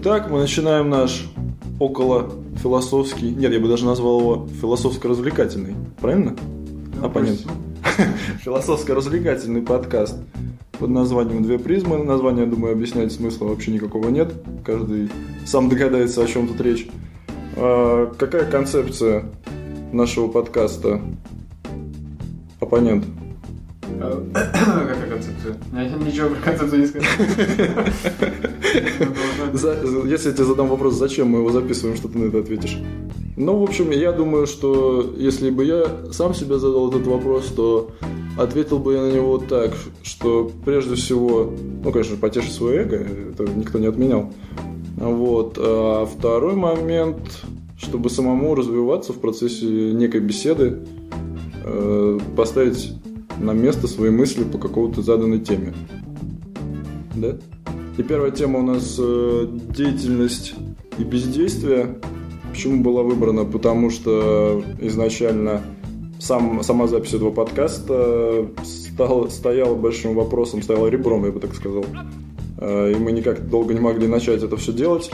Итак, мы начинаем наш около философский, нет, я бы даже назвал его философско-развлекательный, правильно? Оппонент. Философско-развлекательный подкаст под названием «Две призмы». Название, думаю, объяснять смысла вообще никакого нет. Каждый сам догадается, о чем тут речь. А, какая концепция нашего подкаста? Оппонент. Какая концепция? Я ничего про концепцию не сказал. Если я тебе задам вопрос, зачем мы его записываем, что ты на это ответишь? Ну, в общем, я думаю, что если бы я сам себе задал этот вопрос, то ответил бы я на него так, что прежде всего, ну, конечно, потешить свое эго, это никто не отменял. Вот. А второй момент, чтобы самому развиваться в процессе некой беседы, э, поставить на место свои мысли по какой-то заданной теме. Да? И первая тема у нас э, деятельность и бездействие. Почему была выбрана? Потому что изначально сам, сама запись этого подкаста стала, стояла большим вопросом, стояла ребром, я бы так сказал. Э, и мы никак долго не могли начать это все делать.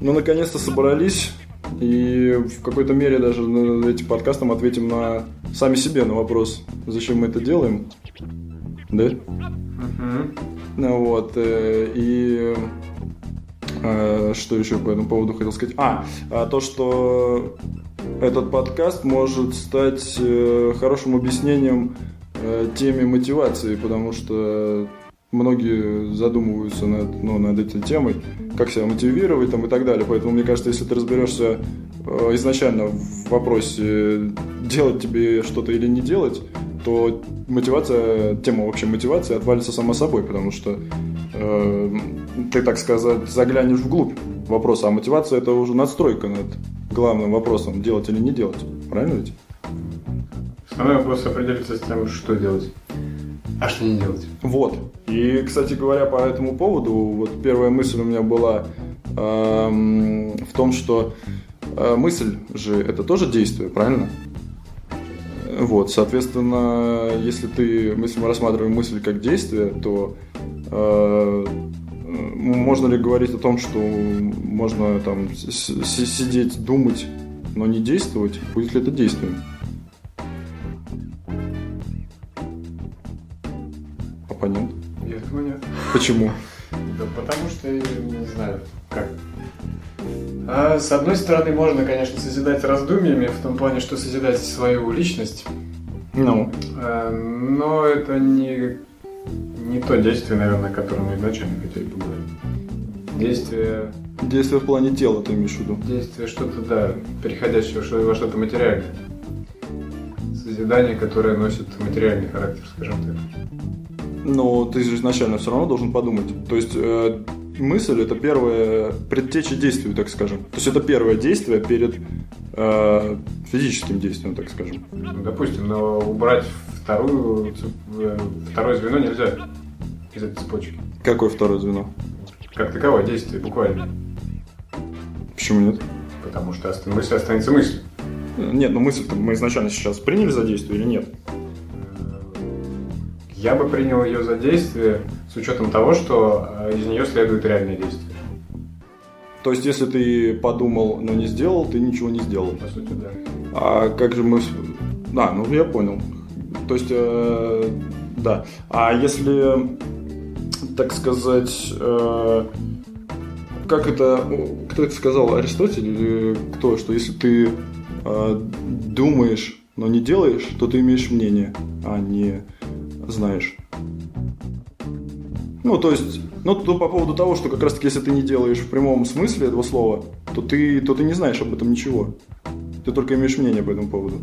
Но наконец-то собрались и в какой-то мере даже этим подкастом ответим на сами себе на вопрос, зачем мы это делаем. Да? Uh-huh. Вот. Э, и э, что еще по этому поводу хотел сказать? А, а, то, что этот подкаст может стать э, хорошим объяснением теме мотивации, потому что многие задумываются над, ну, над этой темой, как себя мотивировать там, и так далее. Поэтому, мне кажется, если ты разберешься изначально в вопросе, делать тебе что-то или не делать, то мотивация, тема вообще мотивации отвалится сама собой, потому что э, ты, так сказать, заглянешь вглубь вопроса, а мотивация это уже надстройка над главным вопросом, делать или не делать. Правильно ведь? Основной вопрос определиться с тем, что делать. А что не делать? Вот. И, кстати говоря, по этому поводу, вот первая мысль у меня была э, в том, что э, мысль же это тоже действие, правильно? Вот, соответственно, если ты, если мы рассматриваем мысль как действие, то э, можно ли говорить о том, что можно там сидеть, думать, но не действовать? Будет ли это действием? Оппонент? Я думаю, нет. Почему? Да потому что, не знаю, как. А, с одной стороны, можно, конечно, созидать раздумьями, в том плане, что созидать свою личность. Ну. А, но это не, не то действие, наверное, о котором мы изначально хотели поговорить. Действие... Действие в плане тела, ты имеешь в виду? Действие что-то, да, переходящее во что-то материальное. Созидание, которое носит материальный характер, скажем так но ты же изначально все равно должен подумать. То есть э, мысль это первое предтеча действию, так скажем. То есть это первое действие перед э, физическим действием, так скажем. Ну, допустим, но убрать вторую, э, второе звено нельзя из этой цепочки. Какое второе звено? Как таковое действие, буквально. Почему нет? Потому что мысль останется мыслью. Нет, ну мысль мы изначально сейчас приняли за действие или нет? Я бы принял ее за действие с учетом того, что э, из нее следует реальное действие. То есть, если ты подумал, но не сделал, ты ничего не сделал. По сути, да. А как же мы... Да, ну я понял. То есть, э, да. А если, так сказать, э, как это... Кто это сказал? Аристотель или кто? Что если ты э, думаешь, но не делаешь, то ты имеешь мнение, а не знаешь. Ну, то есть, ну, то по поводу того, что как раз-таки, если ты не делаешь в прямом смысле этого слова, то ты, то ты не знаешь об этом ничего. Ты только имеешь мнение по этому поводу.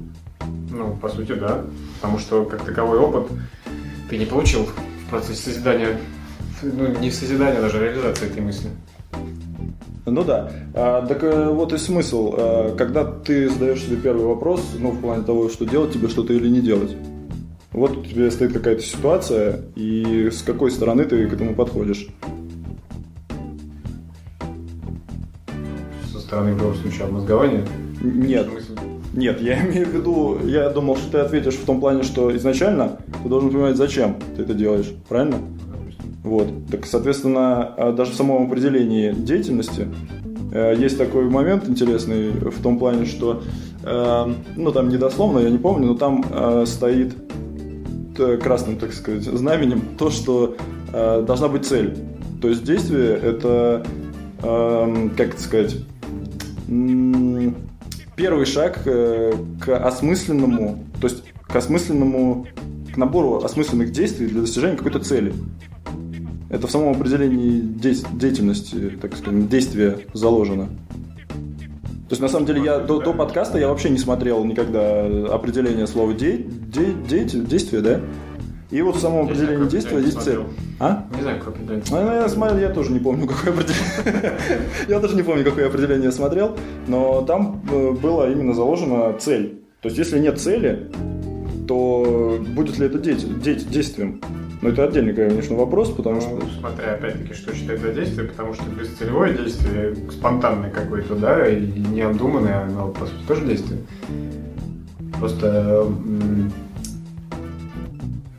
Ну, по сути, да. Потому что, как таковой опыт ты не получил в процессе созидания, ну, не созидания, даже реализации этой мысли. Ну да. А, так э, вот и смысл. А, когда ты задаешь себе первый вопрос, ну, в плане того, что делать тебе что-то или не делать. Вот у тебя стоит какая-то ситуация, и с какой стороны ты к этому подходишь? Со стороны, в любом случае, обмозгования? Нет. Нет, я имею в виду, я думал, что ты ответишь в том плане, что изначально ты должен понимать, зачем ты это делаешь, правильно? Вот. Так, соответственно, а, даже в самом определении деятельности э, есть такой момент интересный в том плане, что, э, ну, там недословно, я не помню, но там э, стоит красным, так сказать, знаменем то, что должна быть цель. То есть действие – это, эм, как это сказать, первый шаг к осмысленному, то есть к осмысленному, к набору осмысленных действий для достижения какой-то цели. Это в самом определении деятельности, так сказать, действия заложено. То есть, на самом деле, я до, до подкаста я вообще не смотрел никогда определение слова де, де, де, действие, да? И вот в самом определении действия есть цель. А? Не знаю, какое определение. А, я, смотрел, я тоже не помню, какое определение. я тоже не помню, какое определение смотрел, но там э, было именно заложена цель. То есть, если нет цели, то будет ли это действием? Но это отдельный, конечно, вопрос, потому ну, что... Смотря, опять-таки, что считать за действие, потому что бесцелевое действие, спонтанное какое-то, да, и необдуманное, оно, по сути, тоже действие. Просто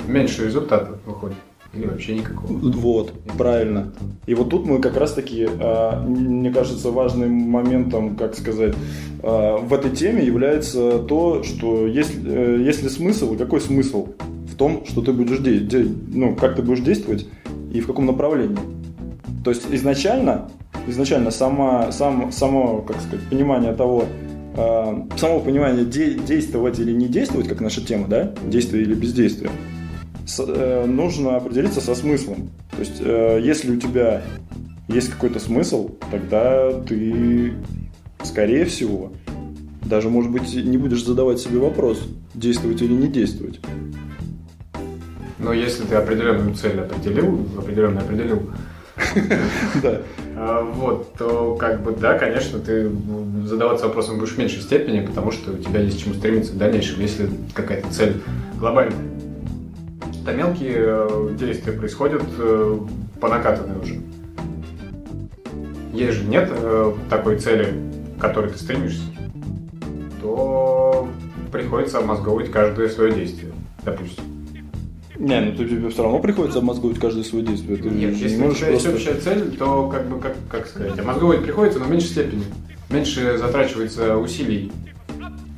меньше результатов выходит. Или вообще никакого. Вот, правильно. И вот тут мы как раз-таки, а, мне кажется, важным моментом, как сказать, а, в этой теме является то, что есть, э, есть ли смысл, и какой смысл том, что ты будешь действовать, ну, как ты будешь действовать и в каком направлении. То есть изначально, изначально сама, сам, само, как сказать, понимание того, а, само понимание де- действовать или не действовать, как наша тема, да, действие или бездействие – Э, нужно определиться со смыслом. То есть, э, если у тебя есть какой-то смысл, тогда ты, скорее всего, даже, может быть, не будешь задавать себе вопрос, действовать или не действовать. Но если ты определенную цель определил, определенно определил, да. А, вот, то как бы да, конечно, ты задаваться вопросом будешь в меньшей степени, потому что у тебя есть чему стремиться в дальнейшем, если какая-то цель глобальная это мелкие э, действия происходят э, по накатанной уже. Если же нет э, такой цели, к которой ты стремишься, то приходится обмозговывать каждое свое действие, допустим. Не, ну тебе все равно приходится обмозговывать каждое свое действие. Ты Нет, если не у тебя просто... есть общая цель, то как бы, как, как сказать, обмозговывать приходится, но в меньшей степени. Меньше затрачивается усилий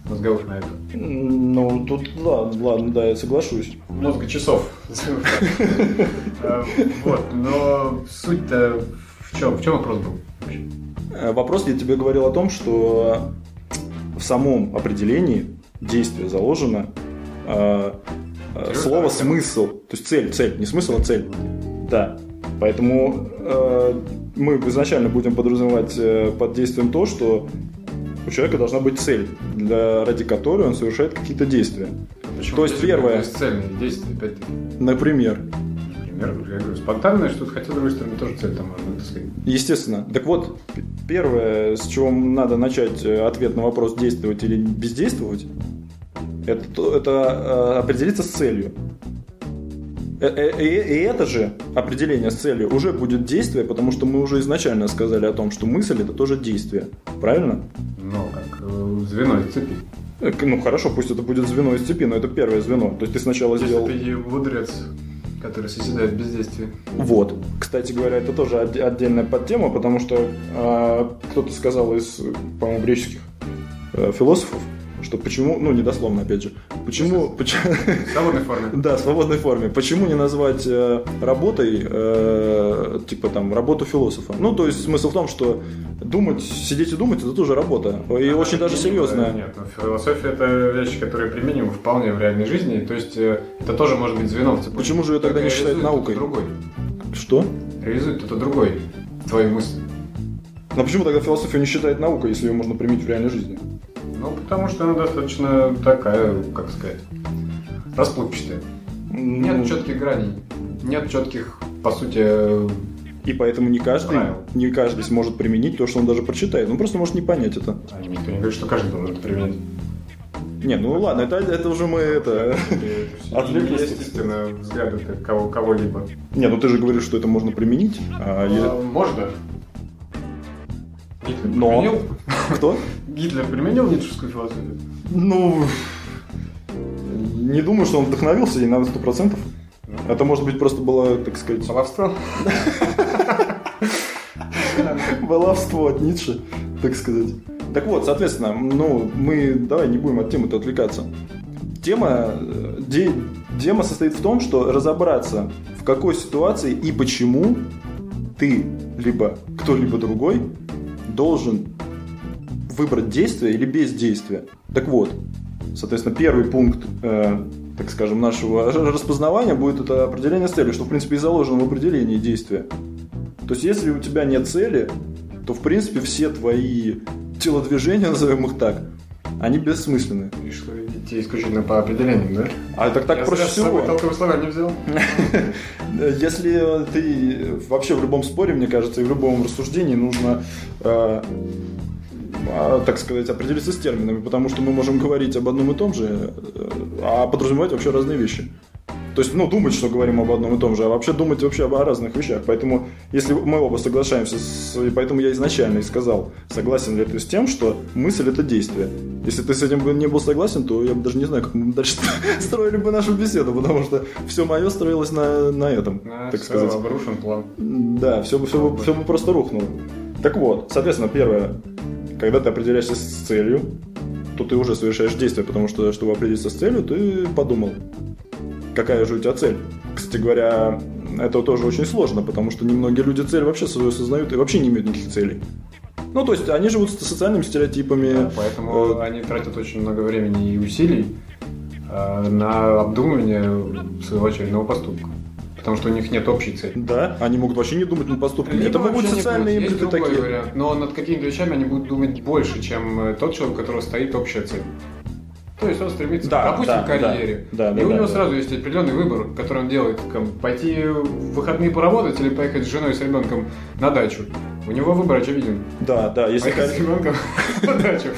мозговых на это. Ну, тут, ладно, ладно, да, я соглашусь. Мозга часов. Э, вот, но суть-то в чем? В чем вопрос был? Э, вопрос, я тебе говорил о том, что в самом определении действия заложено э, слово смысл, то есть цель, цель, не смысл, а цель. Да. Поэтому э, мы изначально будем подразумевать э, под действием то, что у человека должна быть цель, для, ради которой он совершает какие-то действия. Почему То есть первое... Бесцельные действия, опять-таки. Например. Например, я говорю, спонтанное что-то, хотя, с другой стороны, тоже цель там можно, так сказать. Естественно. Так вот, первое, с чего надо начать э, ответ на вопрос, действовать или бездействовать, это, это э, определиться с целью. Э, и, и это же определение с целью уже будет действие, потому что мы уже изначально сказали о том, что мысль это тоже действие. Правильно? Ну, как звено из цепи. Э, ну хорошо, пусть это будет звено из цепи, но это первое звено. То есть ты сначала Если сделал... ты мудрец, который созидает бездействие. Вот. Кстати говоря, это тоже отдельная подтема, потому что э, кто-то сказал из, по-моему, греческих э, философов, что почему, ну, недословно, опять же, почему... почему в свободной форме. да, в свободной форме. Почему не назвать э, работой, э, типа там, работу философа? Ну, то есть смысл в том, что думать, сидеть и думать, это тоже работа. И а очень даже серьезная. Нет, философия это вещь, которая применима вполне в реальной жизни. То есть э, это тоже может быть звено в Почему же ее тогда не считают наукой? другой. Что? Реализует это другой твои мысли. Но почему тогда философию не считает наукой, если ее можно применить в реальной жизни? Ну, потому что она достаточно такая, как сказать, расплывчатая. Нет ну... четких граней, нет четких, по сути, и поэтому не каждый, правил. не каждый сможет применить то, что он даже прочитает. Он просто может не понять это. А никто не говорит, что каждый должен это применить. Не, ну ладно, это, это уже мы это отвлеклись. Естественно, взгляды кого, кого-либо. Не, ну ты же говоришь, что это можно применить. А, а, я... Можно. Гитлер Но... применил? Кто? Гитлер применил ницшевскую философию? Ну, не думаю, что он вдохновился и на сто процентов. Это может быть просто было, так сказать... Баловство? Баловство от Ницше, так сказать. Так вот, соответственно, ну, мы давай не будем от темы-то отвлекаться. Тема, э, де, тема состоит в том, что разобраться, в какой ситуации и почему ты, либо кто-либо другой, должен выбрать действие или бездействие. Так вот, соответственно, первый пункт, э, так скажем, нашего распознавания будет это определение цели, что, в принципе, и заложено в определении действия. То есть, если у тебя нет цели, то, в принципе, все твои телодвижения, назовем их так, они бессмысленны. И что, идти исключительно по определениям, да? А так так Я проще всего. толковый словарь не взял. Если ты вообще в любом споре, мне кажется, и в любом рассуждении нужно, э, а, так сказать, определиться с терминами, потому что мы можем говорить об одном и том же, э, а подразумевать вообще разные вещи. То есть, ну, думать, что говорим об одном и том же, а вообще думать вообще об о разных вещах. Поэтому, если мы оба соглашаемся, с, и поэтому я изначально и сказал, согласен ли ты с тем, что мысль это действие. Если ты с этим бы не был согласен, то я бы даже не знаю, как мы дальше строили бы нашу беседу, потому что все мое строилось на, на этом, А, так всё, сказать. обрушен план. Да, все бы, все, бы, все бы просто рухнуло. Так вот, соответственно, первое, когда ты определяешься с целью, то ты уже совершаешь действие, потому что, чтобы определиться с целью, ты подумал, какая же у тебя цель. Кстати говоря, это тоже очень сложно, потому что немногие люди цель вообще свою осознают и вообще не имеют никаких целей. Ну, то есть они живут с социальными стереотипами. Да, поэтому э, они тратят очень много времени и усилий э, на обдумывание своего очередного поступка. Потому что у них нет общей цели. Да, они могут вообще не думать над поступками. Либо это могут социальные импульсы такие. вариант. Но над какими-то вещами они будут думать больше, чем тот человек, у которого стоит общая цель. То есть он стремится, Да, допустим, да, к карьере. да, да, и да, у него да. сразу есть определенный выбор, который он делает. как пойти в выходные поработать или поехать с женой с ребенком на дачу. У него выбор очевиден. Да, да, если Поехать с карь- ребенком на дачу.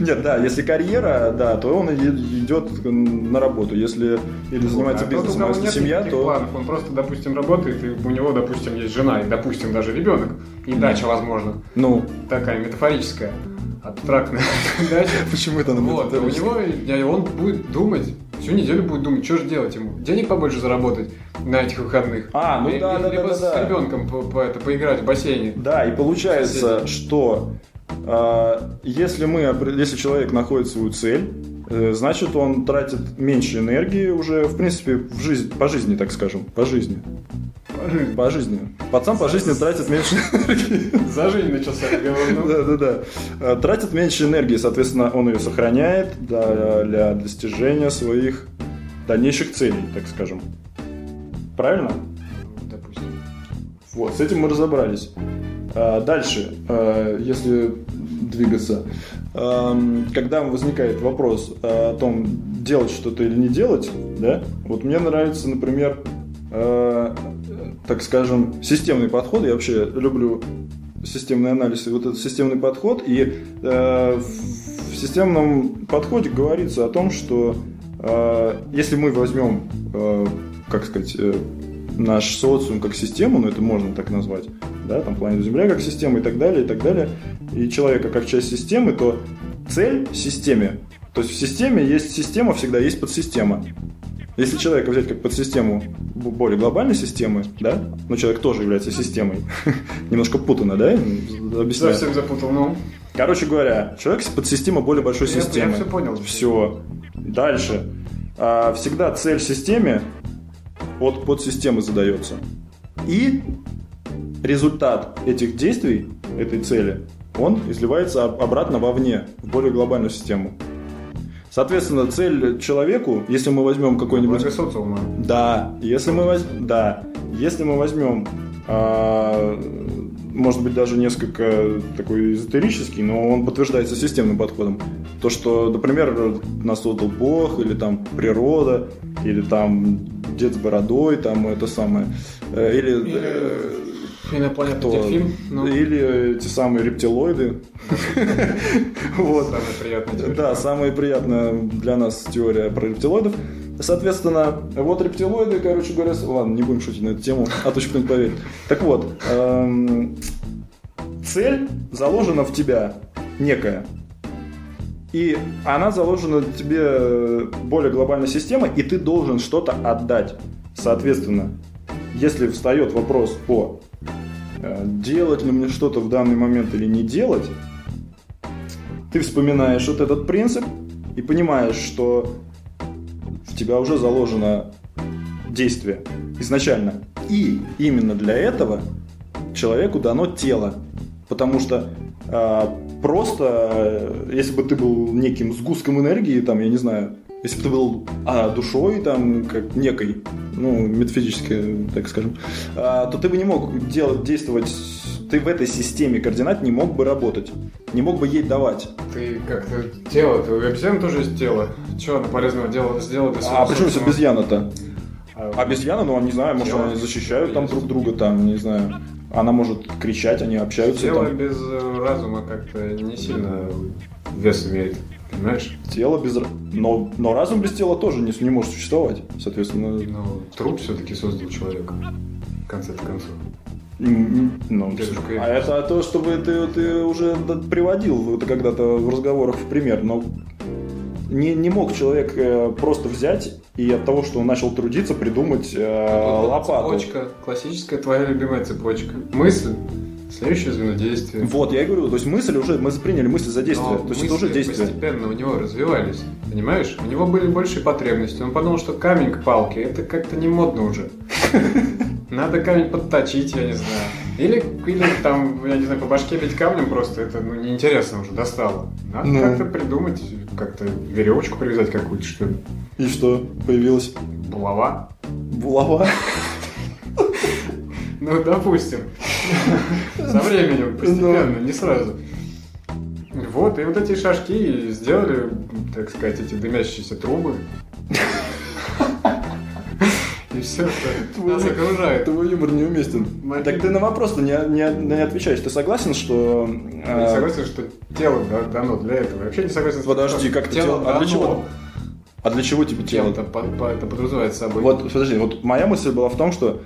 Нет, да, если карьера, да, то он идет на работу. Если или занимается А бизнесом, если семья, то планов, он просто, допустим, работает, и у него, допустим, есть жена, и, допустим, даже ребенок, и дача, возможно, ну такая метафорическая, абстрактная почему это на Вот, у него, он будет думать, всю неделю будет думать, что же делать ему. Денег побольше заработать на этих выходных. А, ну да, да, Либо с ребенком по- по- это, поиграть в бассейне. Да, и получается, что а, если мы, если человек находит свою цель, значит он тратит меньше энергии уже, в принципе, в жизнь, по жизни, так скажем, по жизни, по жизни. Пацан по жизни тратит меньше энергии. За жизнь начался разговор. ну. Да, да, да. А, Тратит меньше энергии, соответственно, он ее сохраняет для, достижения своих дальнейших целей, так скажем. Правильно? Допустим. Вот, с этим мы разобрались. А, Дальше, если двигаться, когда возникает вопрос о том, делать что-то или не делать, да, вот мне нравится, например, а, так скажем, системный подход. Я вообще люблю системный анализ и вот этот системный подход. И э, в системном подходе говорится о том, что э, если мы возьмем, э, как сказать, э, наш социум как систему, ну это можно так назвать, да, там планету Земля как система и так далее, и так далее, и человека как часть системы, то цель в системе, то есть в системе есть система, всегда есть подсистема. Если человека взять как подсистему более глобальной системы, да, но человек тоже является системой, немножко путано, да, объясняю. Совсем запутал, ну. Короче говоря, человек подсистема более большой Я- я системы. всё понял. Все. Дальше. А, всегда цель в системе от подсистемы задается. И результат этих действий, этой цели, он изливается об- обратно вовне, в более глобальную систему. Соответственно, цель человеку, если мы возьмем какой-нибудь... Благо социума. Да, если мы возьмем, да, если мы возьмем, а, может быть даже несколько такой эзотерический, но он подтверждается системным подходом, то что, например, нас создал Бог или там природа или там дед с бородой, там это самое, э, или, Или э, Инопланетный кто? дельфин. Ну, или те самые рептилоиды, вот. самая приятная теория. Да, самая приятная для нас теория про рептилоидов. Соответственно, вот рептилоиды, короче говоря, ладно, не будем шутить на эту тему, а то еще кто-нибудь поверит. Так вот, эм, цель заложена в тебя некая. И она заложена тебе более глобальной системой, и ты должен что-то отдать. Соответственно, если встает вопрос о э, делать ли мне что-то в данный момент или не делать, ты вспоминаешь вот этот принцип и понимаешь, что в тебя уже заложено действие изначально. И именно для этого человеку дано тело. Потому что э, просто, э, если бы ты был неким сгустком энергии, там, я не знаю, если бы ты был а, душой, там, как некой, ну, метафизической, так скажем, а, то ты бы не мог делать, действовать, ты в этой системе координат не мог бы работать, не мог бы ей давать. Ты как-то тело, ты у обезьян тоже есть тело. Чего она полезного делала, сделала А почему здесь обезьяна-то? А, обезьяна, ну, не знаю, может, они защищают там друг друга, там, не знаю. Она может кричать, они общаются. Тело там. без э, разума как-то не сильно вес имеет. Понимаешь? Тело без... Но, но разум без тела тоже не, не может существовать. Соответственно... Ну, труп все-таки создал человека. В конце концов. Ну, а это то, чтобы ты, ты уже приводил это когда-то в разговорах в пример, но не, не мог человек э, просто взять и от того, что он начал трудиться, придумать э, лопату. Цепочка, классическая твоя любимая цепочка. Мысль, следующее звено действия. Вот, я и говорю, то есть мысль уже, мы приняли мысль за действие, Но то есть это уже действие. постепенно у него развивались, понимаешь? У него были большие потребности, он подумал, что камень к палке, это как-то не модно уже. Надо камень подточить, я не знаю. Или, или там, я не знаю, по башке бить камнем просто, это ну, неинтересно уже, достало. Надо ну. как-то придумать, как-то веревочку привязать какую-то, что ли. И что появилось? Булава. Булава? Ну, допустим. Со временем, постепенно, не сразу. Вот, и вот эти шашки сделали, так сказать, эти дымящиеся трубы. Все, что нас окружает. Твой юмор неуместен. Так ты на вопрос не, не, не отвечаешь. Ты согласен, что... Я не согласен, что тело дано для этого. Вообще не согласен. Подожди, как тело? А для чего? А для чего тебе тело? Это, это подразумевает собой. Вот, подожди, вот моя мысль была в том, что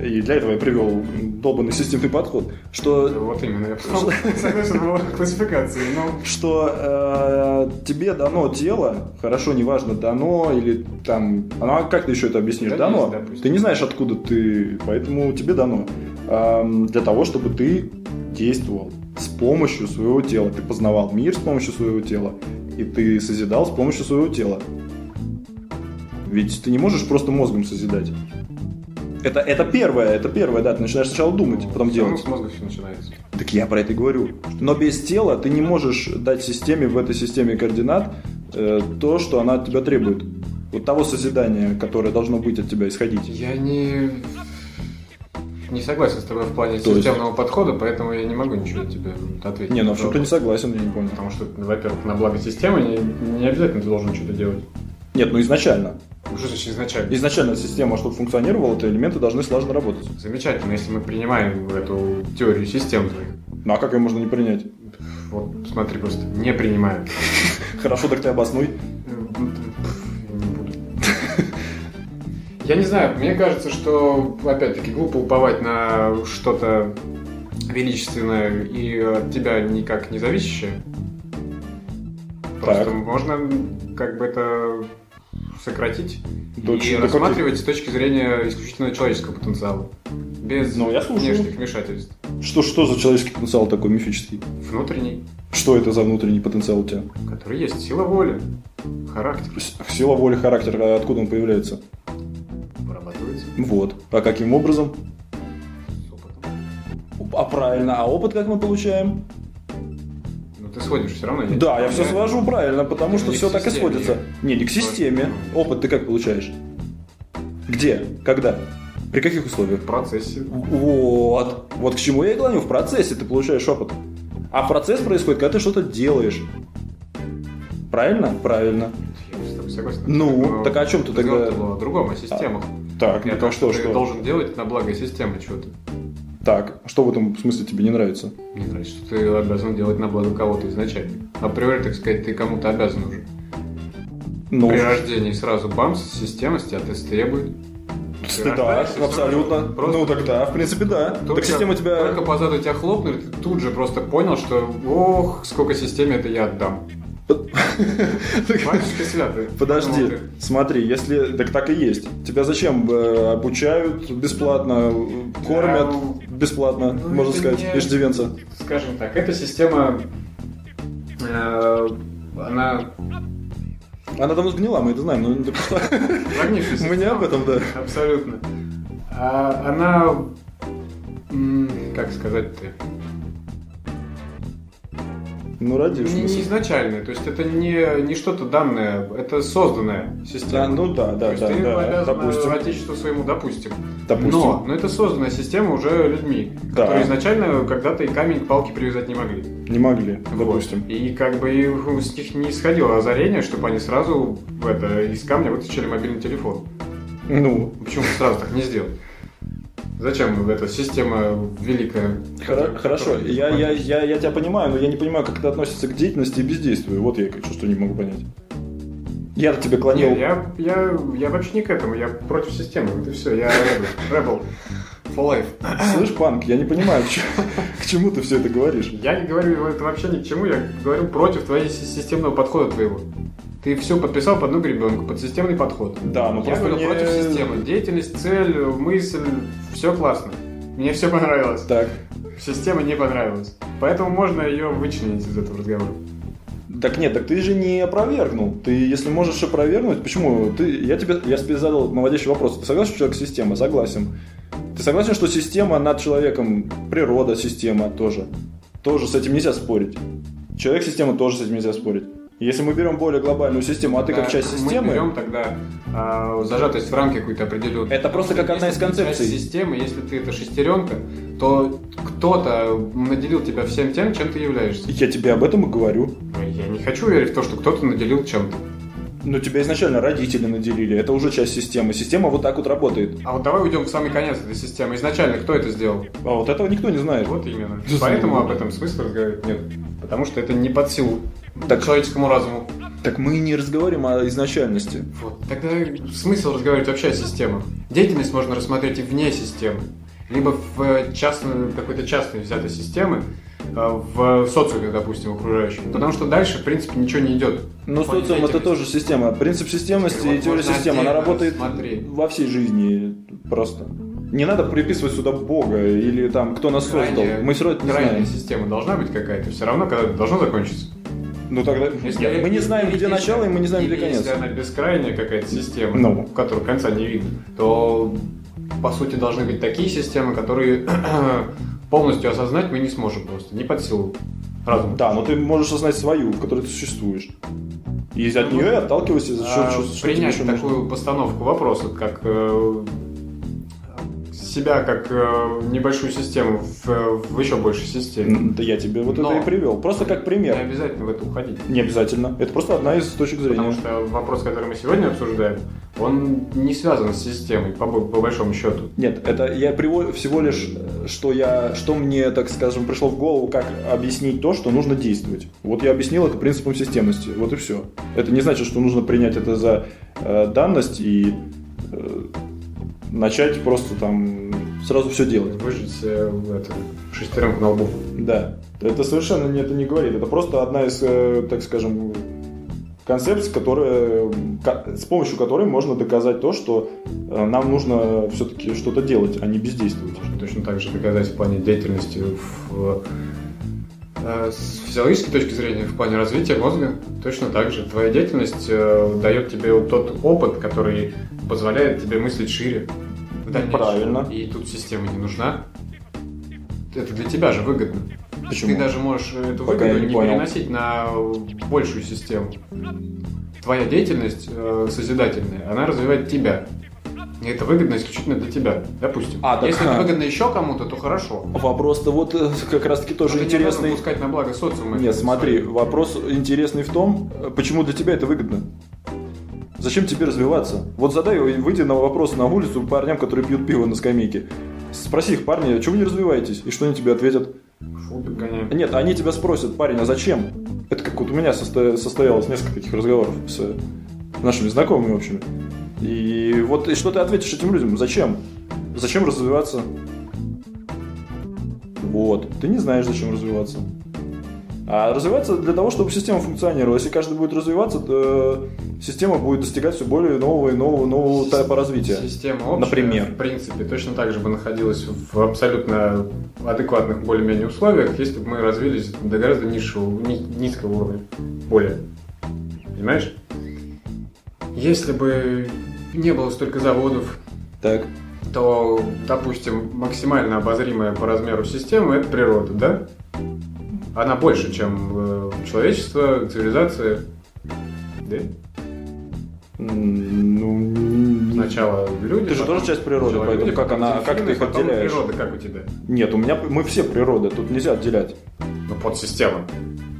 и для этого я привел долбанный системный подход, что... Вот именно, я согласен был классификации, но... Что э, тебе дано тело, хорошо, неважно, дано или там... Ну, а как ты еще это объяснишь? Да дано? Есть, ты не знаешь, откуда ты, поэтому тебе дано. Э, для того, чтобы ты действовал с помощью своего тела. Ты познавал мир с помощью своего тела, и ты созидал с помощью своего тела. Ведь ты не можешь просто мозгом созидать. Это, это первое, это первое, да, ты начинаешь сначала думать, ну, потом делать. с мозга все начинается. Так я про это и говорю. Но без тела ты не можешь дать системе в этой системе координат э, то, что она от тебя требует. Вот того созидания, которое должно быть от тебя исходить. Я не не согласен с тобой в плане То системного есть... подхода, поэтому я не могу ничего тебе ответить. Не, ну в чем-то не согласен, я не понял. Потому что, во-первых, на благо системы не, не обязательно ты должен что-то делать. Нет, ну изначально. Что значит изначально? Изначально система, чтобы функционировала, то элементы должны слаженно работать. Замечательно, если мы принимаем эту теорию систем твоих. Ну а как ее можно не принять? Вот, смотри, просто не принимаю. Хорошо, так ты обоснуй. Я не знаю, мне кажется, что, опять-таки, глупо уповать на что-то величественное и от тебя никак не зависящее. Просто так. можно как бы это сократить Точно, и рассматривать ты... с точки зрения исключительно человеческого потенциала. Без ну, я внешних вмешательств. Что, что за человеческий потенциал такой мифический? Внутренний. Что это за внутренний потенциал у тебя? Который есть. Сила воли, характер. Сила воли, характер, а откуда он появляется? Вырабатывается. Вот. А каким образом? С опытом. А правильно. А опыт как мы получаем? Ты сводишь все равно. Я да, я все свожу правильно, потому что все так и сводится. Не, не к системе. Опыт ты как получаешь? Где? Когда? При каких условиях? В процессе. Вот. Вот к чему я и клоню. В процессе ты получаешь опыт. А процесс происходит, когда ты что-то делаешь. Правильно? Правильно. Я согласен. Ну, так о чем ты тогда? О другом, о системах. А, так, ну то, что, что ты должен делать на благо системы что-то. Так, что в этом смысле тебе не нравится? Не нравится, что ты обязан делать на благо кого-то изначально. Априори, так сказать, ты кому-то обязан уже. Ну, При рождении сразу бамс, система с тебя тест требует. Да, абсолютно. Просто ну так да, в принципе да. Только, так система тебя... Только по заду тебя хлопнули, ты тут же просто понял, что ох, сколько системе это я отдам. Подожди, смотри, если... Так так и есть. Тебя зачем э, обучают бесплатно, кормят бесплатно, ну, можно сказать, не- иждивенца? Скажем так, эта система, э, она Она давно сгнила, мы это знаем, но просто- прогнившаяся мы не об этом, да. Абсолютно. А она, как сказать-то, Ну, ради не, не смысл. изначальная, то есть это не, не что-то данное, это созданная система. Да, ну да, То да, есть да, ты да, обязан допустим. отечеству своему, допустим. Допустим. Но, но это созданная система уже людьми, Да. которые изначально когда-то и камень к палке привязать не могли. Не могли, Вот. допустим. И как бы с них не исходило озарение, чтобы они сразу в это, из камня вытащили мобильный телефон. Ну, Почему сразу так не сделать? Зачем эта система великая? Хоро- Хорошо, я, я, я, я тебя понимаю, но я не понимаю, как это относится к деятельности и бездействию. Вот я что, что не могу понять. Я-то тебе клонил. Не, я, я, я вообще не к этому, я против системы, вот и все, я rebel, for life. Слышь, Панк, я не понимаю, к чему, к чему ты все это говоришь. Я не говорю это вообще ни к чему, я говорю против твоей си- системного подхода твоего. Ты все подписал под одну гребенку, под системный подход. Да, ну я просто говорю не- против системы. Деятельность, цель, мысль, все классно. Мне все понравилось. Так, Система не понравилась. Поэтому можно ее вычленить из этого разговора. так нет, так ты же не опровергнул. Ты, если можешь опровергнуть, почему? Ты, я тебе, я тебе задал наводящий вопрос. Ты согласен, что человек система? Согласен. Ты согласен, что система над человеком, природа система тоже? Тоже с этим нельзя спорить. Человек система тоже с этим нельзя спорить. Если мы берем более глобальную систему, а ты как Да, часть Мы системы, берем тогда а, зажатость в рамки какую-то определенную. Это просто как одна из концепций. часть системы, если ты это шестеренка, то кто-то наделил тебя всем тем, чем ты являешься. я тебе об этом и говорю. Я не хочу верить в то, что кто-то наделил чем-то. Но тебя изначально родители наделили, это уже часть системы. Система вот так вот работает. А вот давай уйдем в самый конец этой системы. Изначально кто это сделал? А вот этого никто не знает. Вот именно. Поэтому об этом смысла разговаривать нет. Потому что это не под силу Так- человеческому разуму. Так мы не разговариваем о изначальности. Вот. Тогда смысл разговаривать вообще о системах. Деятельность можно рассмотреть и вне системы. Либо в частной, какой-то частной взятой системы, э, в социуме, допустим, окружающем. Потому что дальше, в принципе, ничего не идет. Но плане социум это тоже система. Принцип системности Вот и теория системы, она работает смотреть. во всей жизни просто. Не надо приписывать сюда Бога или там кто нас создал. Крайняя- Мы все равно это не знаем. система должна быть какая-то. Все равно когда должно закончиться. Ну тогда Если- мы не знаем, где начало, и мы не знаем, где конец. Если она бескрайняя какая-то система, Ну. в которой конца не видно, то по сути должны быть такие системы, которые полностью осознать мы не сможем просто, не под силу разума. Да, но ты можешь осознать свою, в которой ты существуешь. И от Ну, нее и отталкивайся, за А, что, что- принять такую нужно. постановку вопроса, как э, себя как э, небольшую систему в, в еще большей системе. Да я тебе вот Но- это и привел. Просто как Не пример. обязательно в это уходить. Не обязательно. Это просто одна из точек Потому зрения. что вопрос, который мы сегодня обсуждаем, он не связан с системой, по, по большому счету. Нет, это я привожу всего лишь, э, что я, что мне, так скажем, пришло в голову, как объяснить то, что нужно действовать. Вот я объяснил это принципом системности. Вот и все. Это не значит, что нужно принять это за э, данность и э, начать просто там сразу все делать. Выжить э, эту шестеренку на лбу. Да, это совершенно не, это не говорит. Это просто одна из, э, так скажем, концепций, которая, с помощью которой можно доказать то, что э, нам нужно все-таки что-то делать, а не бездействовать. Точно так же доказать в плане деятельности в, с физиологической точки зрения, в плане развития мозга. Точно так же. Твоя деятельность э, дает тебе вот тот опыт, который позволяет тебе мыслить шире. в дальнейшем. Правильно. И тут система не нужна. Это для тебя же выгодно. Почему? Ты даже можешь эту Пока выгоду не не, понял. переносить на большую систему. Твоя деятельность э, созидательная, она развивает тебя. И это выгодно исключительно для тебя, допустим. А, так, Если это а. выгодно еще кому-то, то хорошо. Вопрос-то вот э, как раз-таки тоже Но ты не интересный. пускать на благо социума. Нет, это смотри, своё. вопрос интересный в том, э, почему для тебя это выгодно. Зачем тебе развиваться? Вот задай, выйди на вопрос на улицу парням, которые пьют пиво на скамейке. Спроси их, парни, что вы не развиваетесь? И что они тебе ответят? Гоняем. Нет, они тебя спросят, парень, а зачем? Это как вот у меня состо- состоялось несколько таких разговоров с нашими знакомыми, в общем. И вот и что ты ответишь этим людям? Зачем? Зачем развиваться? Вот. Ты не знаешь, зачем развиваться. А развиваться для того, чтобы система функционировала. Если каждый будет развиваться, то система будет достигать все более нового и нового, нового типа развития. Система общая, Например. в принципе, точно так же бы находилась в абсолютно адекватных более-менее условиях, если бы мы развились до гораздо низшего, ни- низкого уровня. Более. Понимаешь? Если бы не было столько заводов, Так. то, допустим, максимально обозримая по размеру система – это природа, да? Она больше, чем э, человечество, цивилизация. Да? Ну, Сначала люди. Ты же тоже часть природы, человек, поэтому люди, как она- как ты их отделяешь? природа, как у тебя? Нет, у меня мы все природа, тут нельзя отделять. Ну, подсистема.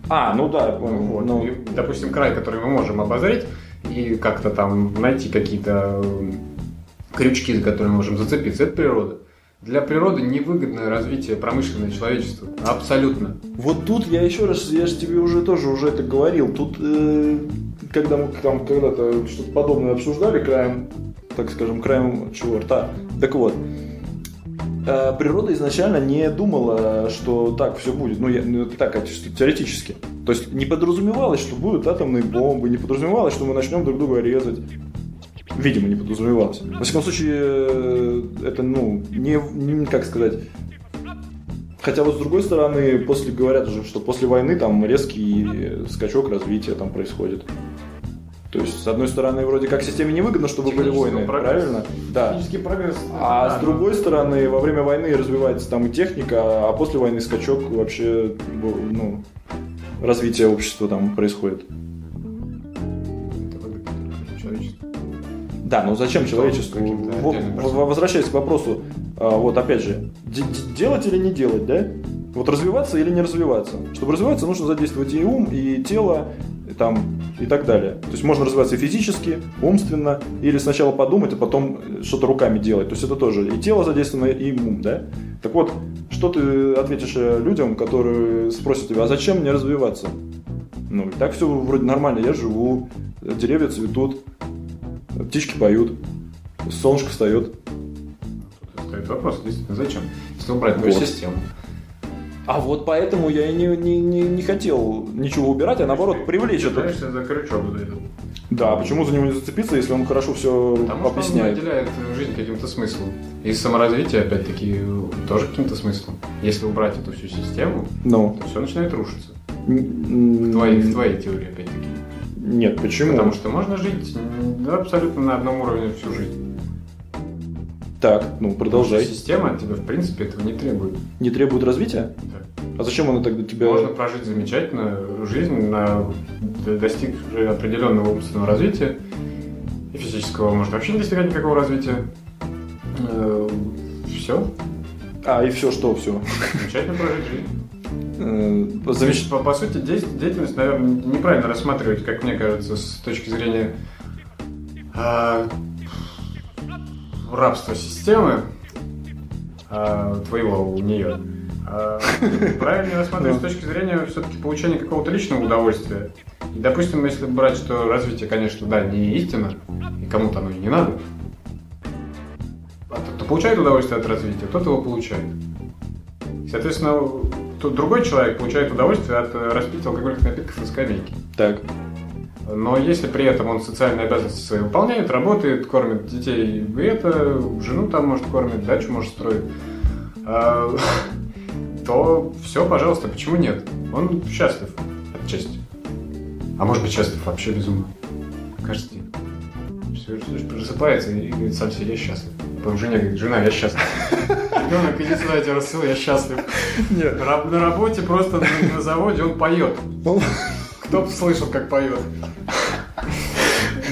А, ну да, понял. Вот. Ну, И, допустим, край, который мы можем обозреть и как-то там найти какие-то крючки, за которые мы можем зацепиться, это природа. Для природы невыгодное развитие промышленного человечества. Абсолютно. Вот тут я еще раз, я же тебе уже тоже уже это говорил. Тут, э, когда мы там когда-то что-то подобное обсуждали, краем, так скажем, краем чего рта. Так вот, э, природа изначально не думала, что так все будет. Ну, я, ну, так, чисто теоретически. То есть не подразумевалось, что будут атомные бомбы, не подразумевалось, что мы начнем друг друга резать. Видимо, не подразумевалось. Во всяком случае, э, это, ну, не, не- как сказать, Хотя вот с другой стороны, после говорят же, что после войны там резкий скачок развития там происходит. То есть, с одной стороны, вроде как системе невыгодно, чтобы были войны, прогресса. правильно? Да. Технический прогресс. А да, с другой стороны, во время войны развивается там и техника, а после войны скачок вообще, ну, развитие общества там происходит. Выгодно. Да, но зачем человечеству? Возвращаясь к вопросу, а, вот опять же, де- де- делать или не делать, да? Вот развиваться или не развиваться? Чтобы развиваться, нужно задействовать и ум, и тело, и, там, и так далее. То есть можно развиваться и физически, умственно, или сначала подумать, а потом что-то руками делать. То есть это тоже и тело задействовано, и ум, да? Так вот, что ты ответишь э, людям, которые спросят тебя, а зачем мне развиваться? Ну, и так все вроде нормально, я живу, деревья цветут, птички поют, солнышко встает. Тут стоит вопрос, действительно, зачем? Если убрать Вот. систему. А вот поэтому я и не, не, не, не хотел ничего убирать, а наоборот привлечь это. Пытаешься за крючок за этот. Да, почему за него не зацепиться, если он хорошо все Потому что он объясняет? наделяет жизнь каким-то смыслом. И саморазвитие, опять-таки, тоже каким-то смыслом. Если убрать эту всю систему, Ну, то все начинает рушиться. В твоей, в твоей теории, опять-таки. Нет, почему? Потому что можно жить абсолютно на одном уровне всю жизнь. Так, ну продолжай. Потому что Система от тебя, в принципе, этого не требует. Не требует развития? Да. А зачем она тогда тебя... Можно прожить замечательную жизнь, на, достиг уже определенного умственного развития. И физического может вообще не достигать никакого развития. Все. А, и все, что все? Замечательно прожить жизнь. Замечательно. Значит, по, по сути, де- деятельность, наверное, неправильно рассматривать, как мне кажется, с точки зрения а, рабства системы а, твоего у нее. А, правильно рассматривать с точки зрения все-таки получения какого-то личного удовольствия. И, допустим, если брать, что развитие, конечно, да, не истина, и кому-то оно и не надо, а тот, кто получает удовольствие от развития, тот его получает. Соответственно, тут другой человек получает удовольствие от э, распития алкогольных напитков на скамейке. Так, Но если при этом он социальные обязанности свои выполняет, работает, кормит детей, и это, жену там может кормить, дачу может строить, а, то все, пожалуйста, почему нет? Он счастлив отчасти. А может быть счастлив вообще безумно. Каждый день. Все, просыпается и говорит сам себе, я счастлив. Потом жене говорит, жена, я счастлив. Ребенок, иди сюда, я тебя рассылаю, я счастлив. Нет. На работе просто на, на заводе он поет. Кто бы слышал, как поет.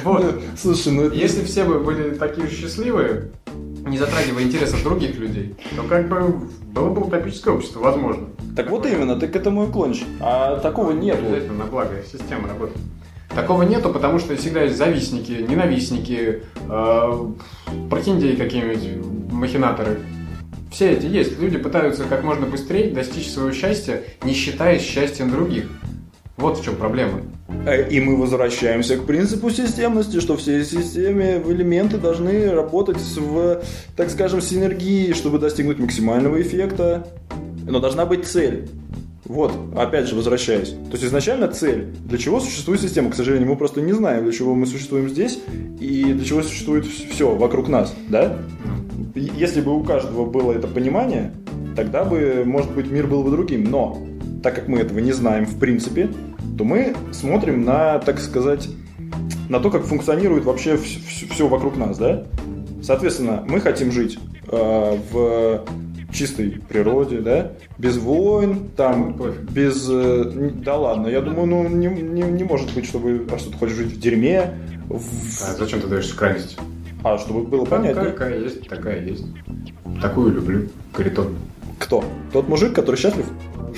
Вот. Слушай, ну это... Если все бы были такие счастливые, не затрагивая интересов других людей, то как бы было бы утопическое общество, возможно. Так вот именно, ты к этому и клонишь. А такого нет. Обязательно на благо системы работает. Такого нету, потому что всегда есть завистники, ненавистники, э, прохиндеи какие-нибудь, махинаторы. Все эти есть. Люди пытаются как можно быстрее достичь своего счастья, не считаясь счастьем других. Вот в чем проблема. Э, И мы возвращаемся к принципу системности, что все системы, элементы должны работать в, так скажем, синергии, чтобы достигнуть максимального эффекта. Но должна быть цель. Вот, опять же, возвращаясь. То есть изначально цель. Для чего существует система? К сожалению, мы просто не знаем, для чего мы существуем здесь и для чего существует все вокруг нас, да? Если бы у каждого было это понимание, тогда бы, может быть, мир был бы другим. Но так как мы этого не знаем в принципе, то мы смотрим на, так сказать, на то, как функционирует вообще все, все вокруг нас, да? Соответственно, мы хотим жить э, в чистой природе, да, без войн, там, без... Э, да ладно, я думаю, ну, не, не, не может быть, чтобы... А что, ты хочешь жить в дерьме? В... А зачем ты даешь крайность? А, чтобы было понятно. Какая есть, такая есть. Такую люблю, говорит он. Кто? Тот мужик, который счастлив?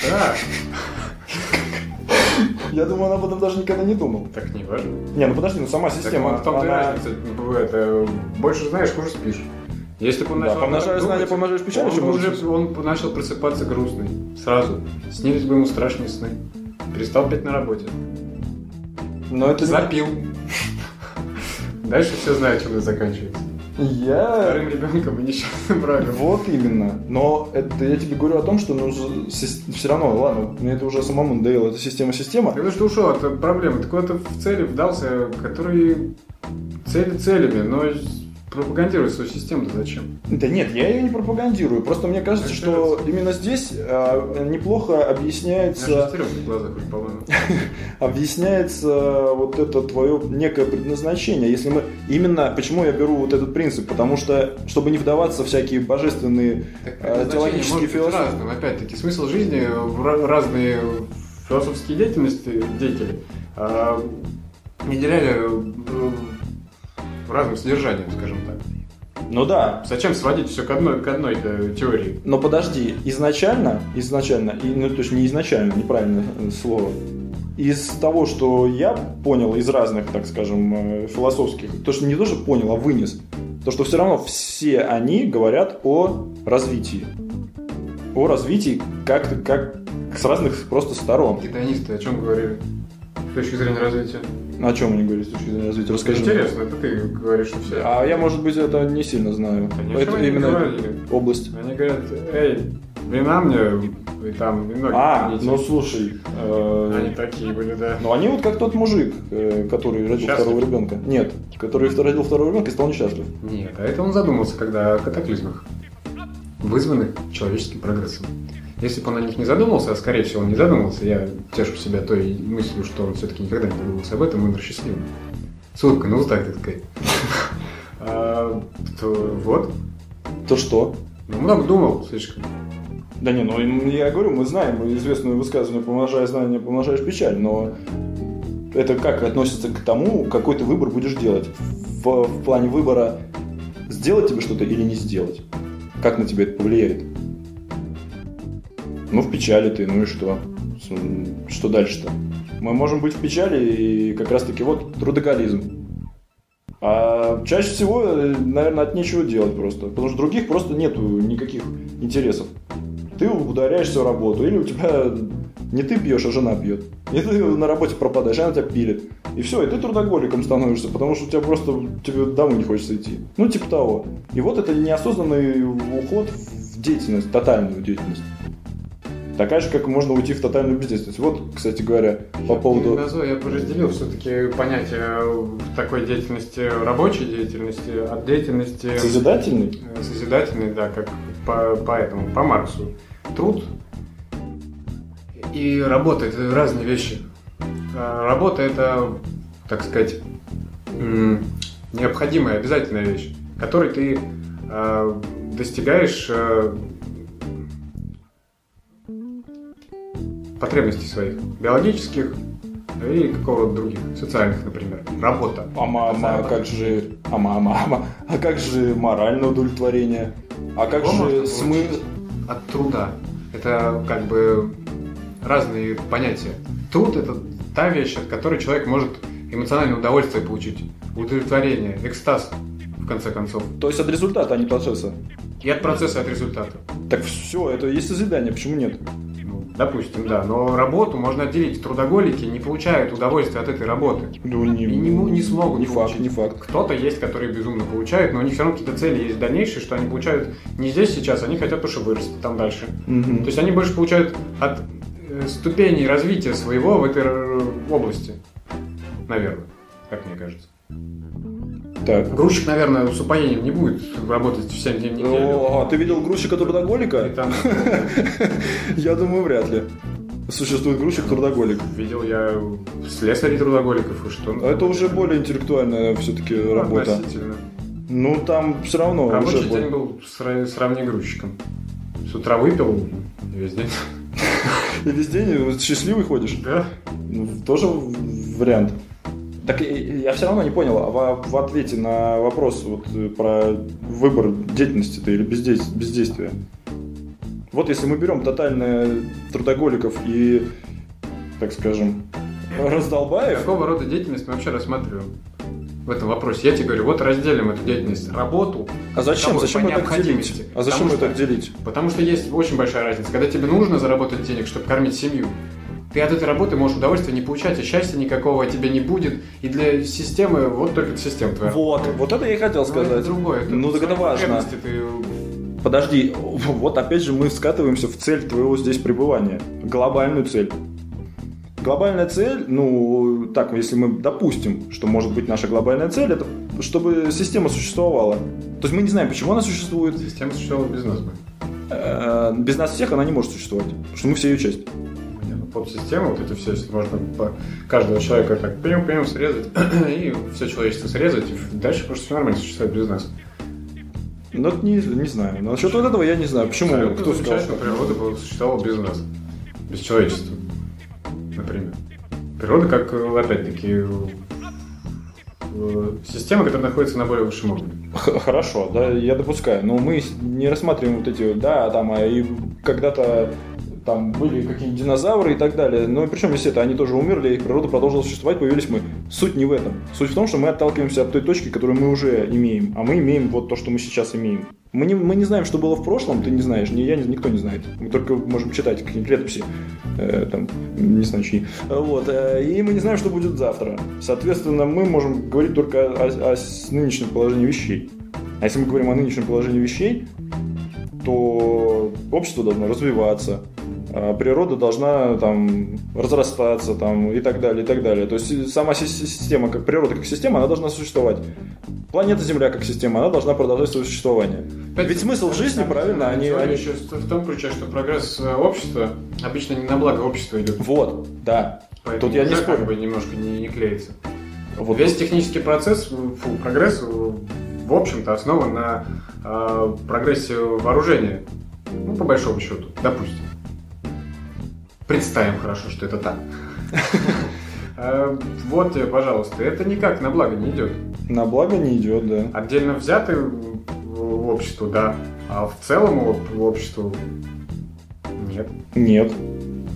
Да. Я думаю, он об этом даже никогда не думал. Так не важно. Не, ну подожди, ну сама система... Так, том-то она... разница. Это, больше знаешь, хуже спишь. Если бы он начал... Да, помножаешь знания, помножаешь печаль, он, уже, он начал просыпаться грустный. Сразу. Снились бы ему страшные сны. Перестал петь на работе. Но это... Запил. Дальше все знают, чем это заканчивается. Я... Вторым ребенком и несчастным браком. Вот именно. Но это я тебе говорю о том, что ну, все равно, ладно, мне это уже самому надоело, это система-система. Ты что ушел от проблемы, ты куда-то в цели вдался, который цели целями, но пропагандировать свою систему зачем? Да нет, я ее не пропагандирую. Просто мне кажется, это что именно здесь э, неплохо объясняется... глазах, объясняется вот это твое некое предназначение. Если мы... Именно почему я беру вот этот принцип? Потому что, чтобы не вдаваться в всякие божественные так, теологические философии... Опять-таки, смысл жизни в разные философские деятельности, деятели э, неделяли разным содержанием, скажем так. Ну да. Зачем сводить все к одной, к одной теории? Но подожди, изначально, изначально, и, ну то есть не изначально, неправильное слово, из того, что я понял из разных, так скажем, э, философских, то, что не тоже понял, а вынес, то, что все равно все они говорят о развитии. О развитии как, как с разных просто сторон. Гедонисты о чем говорили? С точки зрения развития. О чем они говорят с точки зрения развития? Расскажи. Интересно, это ты говоришь, что все. А я, может быть, это не сильно знаю. Конечно, это именно говорили. область. Они говорят, эй, вина мне, и там немного. А, помните. ну слушай. Э, они такие были, да. Ну они вот как тот мужик, э, который родил счастлив? второго ребенка. Нет, который родил второго ребенка и стал несчастлив. Нет, а это он задумался, когда о катаклизмах, вызванных человеческим прогрессом. Если бы он о них не задумался, а скорее всего он не задумался, я тешу себя той мыслью, что он все-таки никогда не задумался об этом, умер счастливым. С улыбкой на устах, так сказать. А, вот. То что? Ну, много думал слишком. Да не, ну я говорю, мы знаем известное высказывание «помножая знания, помножаешь печаль», но это как относится к тому, какой ты выбор будешь делать? В, в плане выбора сделать тебе что-то или не сделать? Как на тебя это повлияет? Ну, в печали ты, ну и что? Что дальше-то? Мы можем быть в печали и как раз-таки вот трудоголизм. А чаще всего, наверное, от нечего делать просто. Потому что других просто нету никаких интересов. Ты ударяешься в работу, или у тебя не ты пьешь, а жена пьет. И ты на работе пропадаешь, она тебя пилит. И все, и ты трудоголиком становишься, потому что у тебя просто тебе домой не хочется идти. Ну, типа того. И вот это неосознанный уход в деятельность, тотальную деятельность. Такая же, как можно уйти в тотальную бездействие. Вот, кстати говоря, по я поводу... Назову, я бы разделил все-таки понятие такой деятельности, рабочей деятельности от деятельности... Созидательной? Э, созидательной, да, как по, по этому, по Марксу. Труд и работа – это разные вещи. А работа – это, так сказать, необходимая, обязательная вещь, которой ты достигаешь потребностей своих, биологических и какого-то других, социальных, например. Работа. А мама, как же, а мама, мама, а как же моральное удовлетворение? А как Его же смысл? От труда. Это как бы разные понятия. Труд – это та вещь, от которой человек может эмоциональное удовольствие получить, удовлетворение, экстаз, в конце концов. То есть от результата, а не процесса? И от процесса, и от результата. Так все, это есть созидание, почему нет? Допустим, да. Но работу можно отделить. Трудоголики не получают удовольствия от этой работы. Ну, не, и не, не смогут не получить. факт, не факт. Кто-то есть, которые безумно получают, но у них все равно какие-то цели есть дальнейшие, что они получают не здесь сейчас, они хотят уже вырасти там дальше. Угу. То есть они больше получают от э, ступеней развития своего в этой области. Наверное, как мне кажется. Так. Грузчик, наверное, с упоением не будет работать в 7 дней в неделю. О, а ты видел грузчика трудоголика? там Я думаю, вряд ли. Существует грузчик трудоголик. видел я слесарей трудоголиков и что. А это уже более интеллектуальная все-таки работа. Относительно. Ну, там все равно Рабочий уже... день был сра- сравни грузчиком. С утра выпил, и весь день. И весь день счастливый ходишь? Да. Ну, Тоже вариант. Так я все равно не понял, а во- в, ответе на вопрос вот, э, про выбор деятельности или бездейс- бездействия. Вот если мы берем тотально трудоголиков и, так скажем, раздолбаев, Какого рода деятельность мы вообще рассматриваем в этом вопросе? Я тебе говорю, вот разделим эту деятельность. Работу. а зачем? По Зачем это делить? А зачем Потому это что- делить? Потому что есть очень большая разница. Когда тебе нужно заработать денег, чтобы кормить семью, ты от этой работы можешь удовольствия не получать, и счастья никакого тебе не будет. И для системы, вот только система твоя. Вот, вот это я и хотел Ну, это сказать. другое. Это Ну, так это важно. ты- Подожди, вот опять же мы скатываемся в цель твоего здесь пребывания. Глобальную цель. Глобальная цель, ну, так, если мы допустим, что может быть наша глобальная цель, это чтобы система существовала. То есть мы не знаем, почему она существует. Система существовала без нас бы. Э, Без нас всех она не может существовать, потому что мы все ее часть. Ну, поп-система, вот это все, если можно по каждого человека так пьем-пьем срезать, и все человечество срезать, и дальше просто все нормально существует без нас. Ну, не, не знаю. Насчет вот этого я не знаю. Почему? Абсолютно Кто сказал? замечательно, природа существовала без нас. Без человечества, например. Природа, как, э, опять-таки, э, система, которая находится на более высшем уровне. Хорошо, да, я допускаю. Но мы не рассматриваем вот эти, да, там, а и когда-то там были какие-нибудь динозавры и так далее. Но причем здесь это, они тоже умерли, их природа продолжила существовать, появились мы. Суть не в этом. Суть в том, что мы отталкиваемся от той точки, которую мы уже имеем. А мы имеем вот то, что мы сейчас имеем. Мы не, мы не знаем, что было в прошлом, ты не знаешь, ни я, ни, никто не знает. Мы только можем читать какие-нибудь летописи, э, там, не знаю чьи. Вот, э, и мы не знаем, что будет завтра. Соответственно, мы можем говорить только о, о с- нынешнем положении вещей. А если мы говорим о нынешнем положении вещей, то общество должно развиваться, природа должна там разрастаться там, и так далее, и так далее. То есть сама си- си- система, как природа как система, она должна существовать. Планета Земля как система, она должна продолжать свое существование. Ведь смысл жизни, правильно, они, они- еще в том ключе, что прогресс э, общества обычно не на благо общества идет. Вот, да. Поэтому Тут я не спорю. как бы немножко не, не клеится. Вот Весь технический процесс, фу, прогресс, э, в общем-то, основан на э, прогрессе вооружения. Ну, по большому счету, допустим. Представим хорошо, что это так. Э, Вот тебе, пожалуйста, это никак на благо не идет. на благо не идет, да. Отдельно взятый в обществу, да, а в целом об- обществу нет. Нет.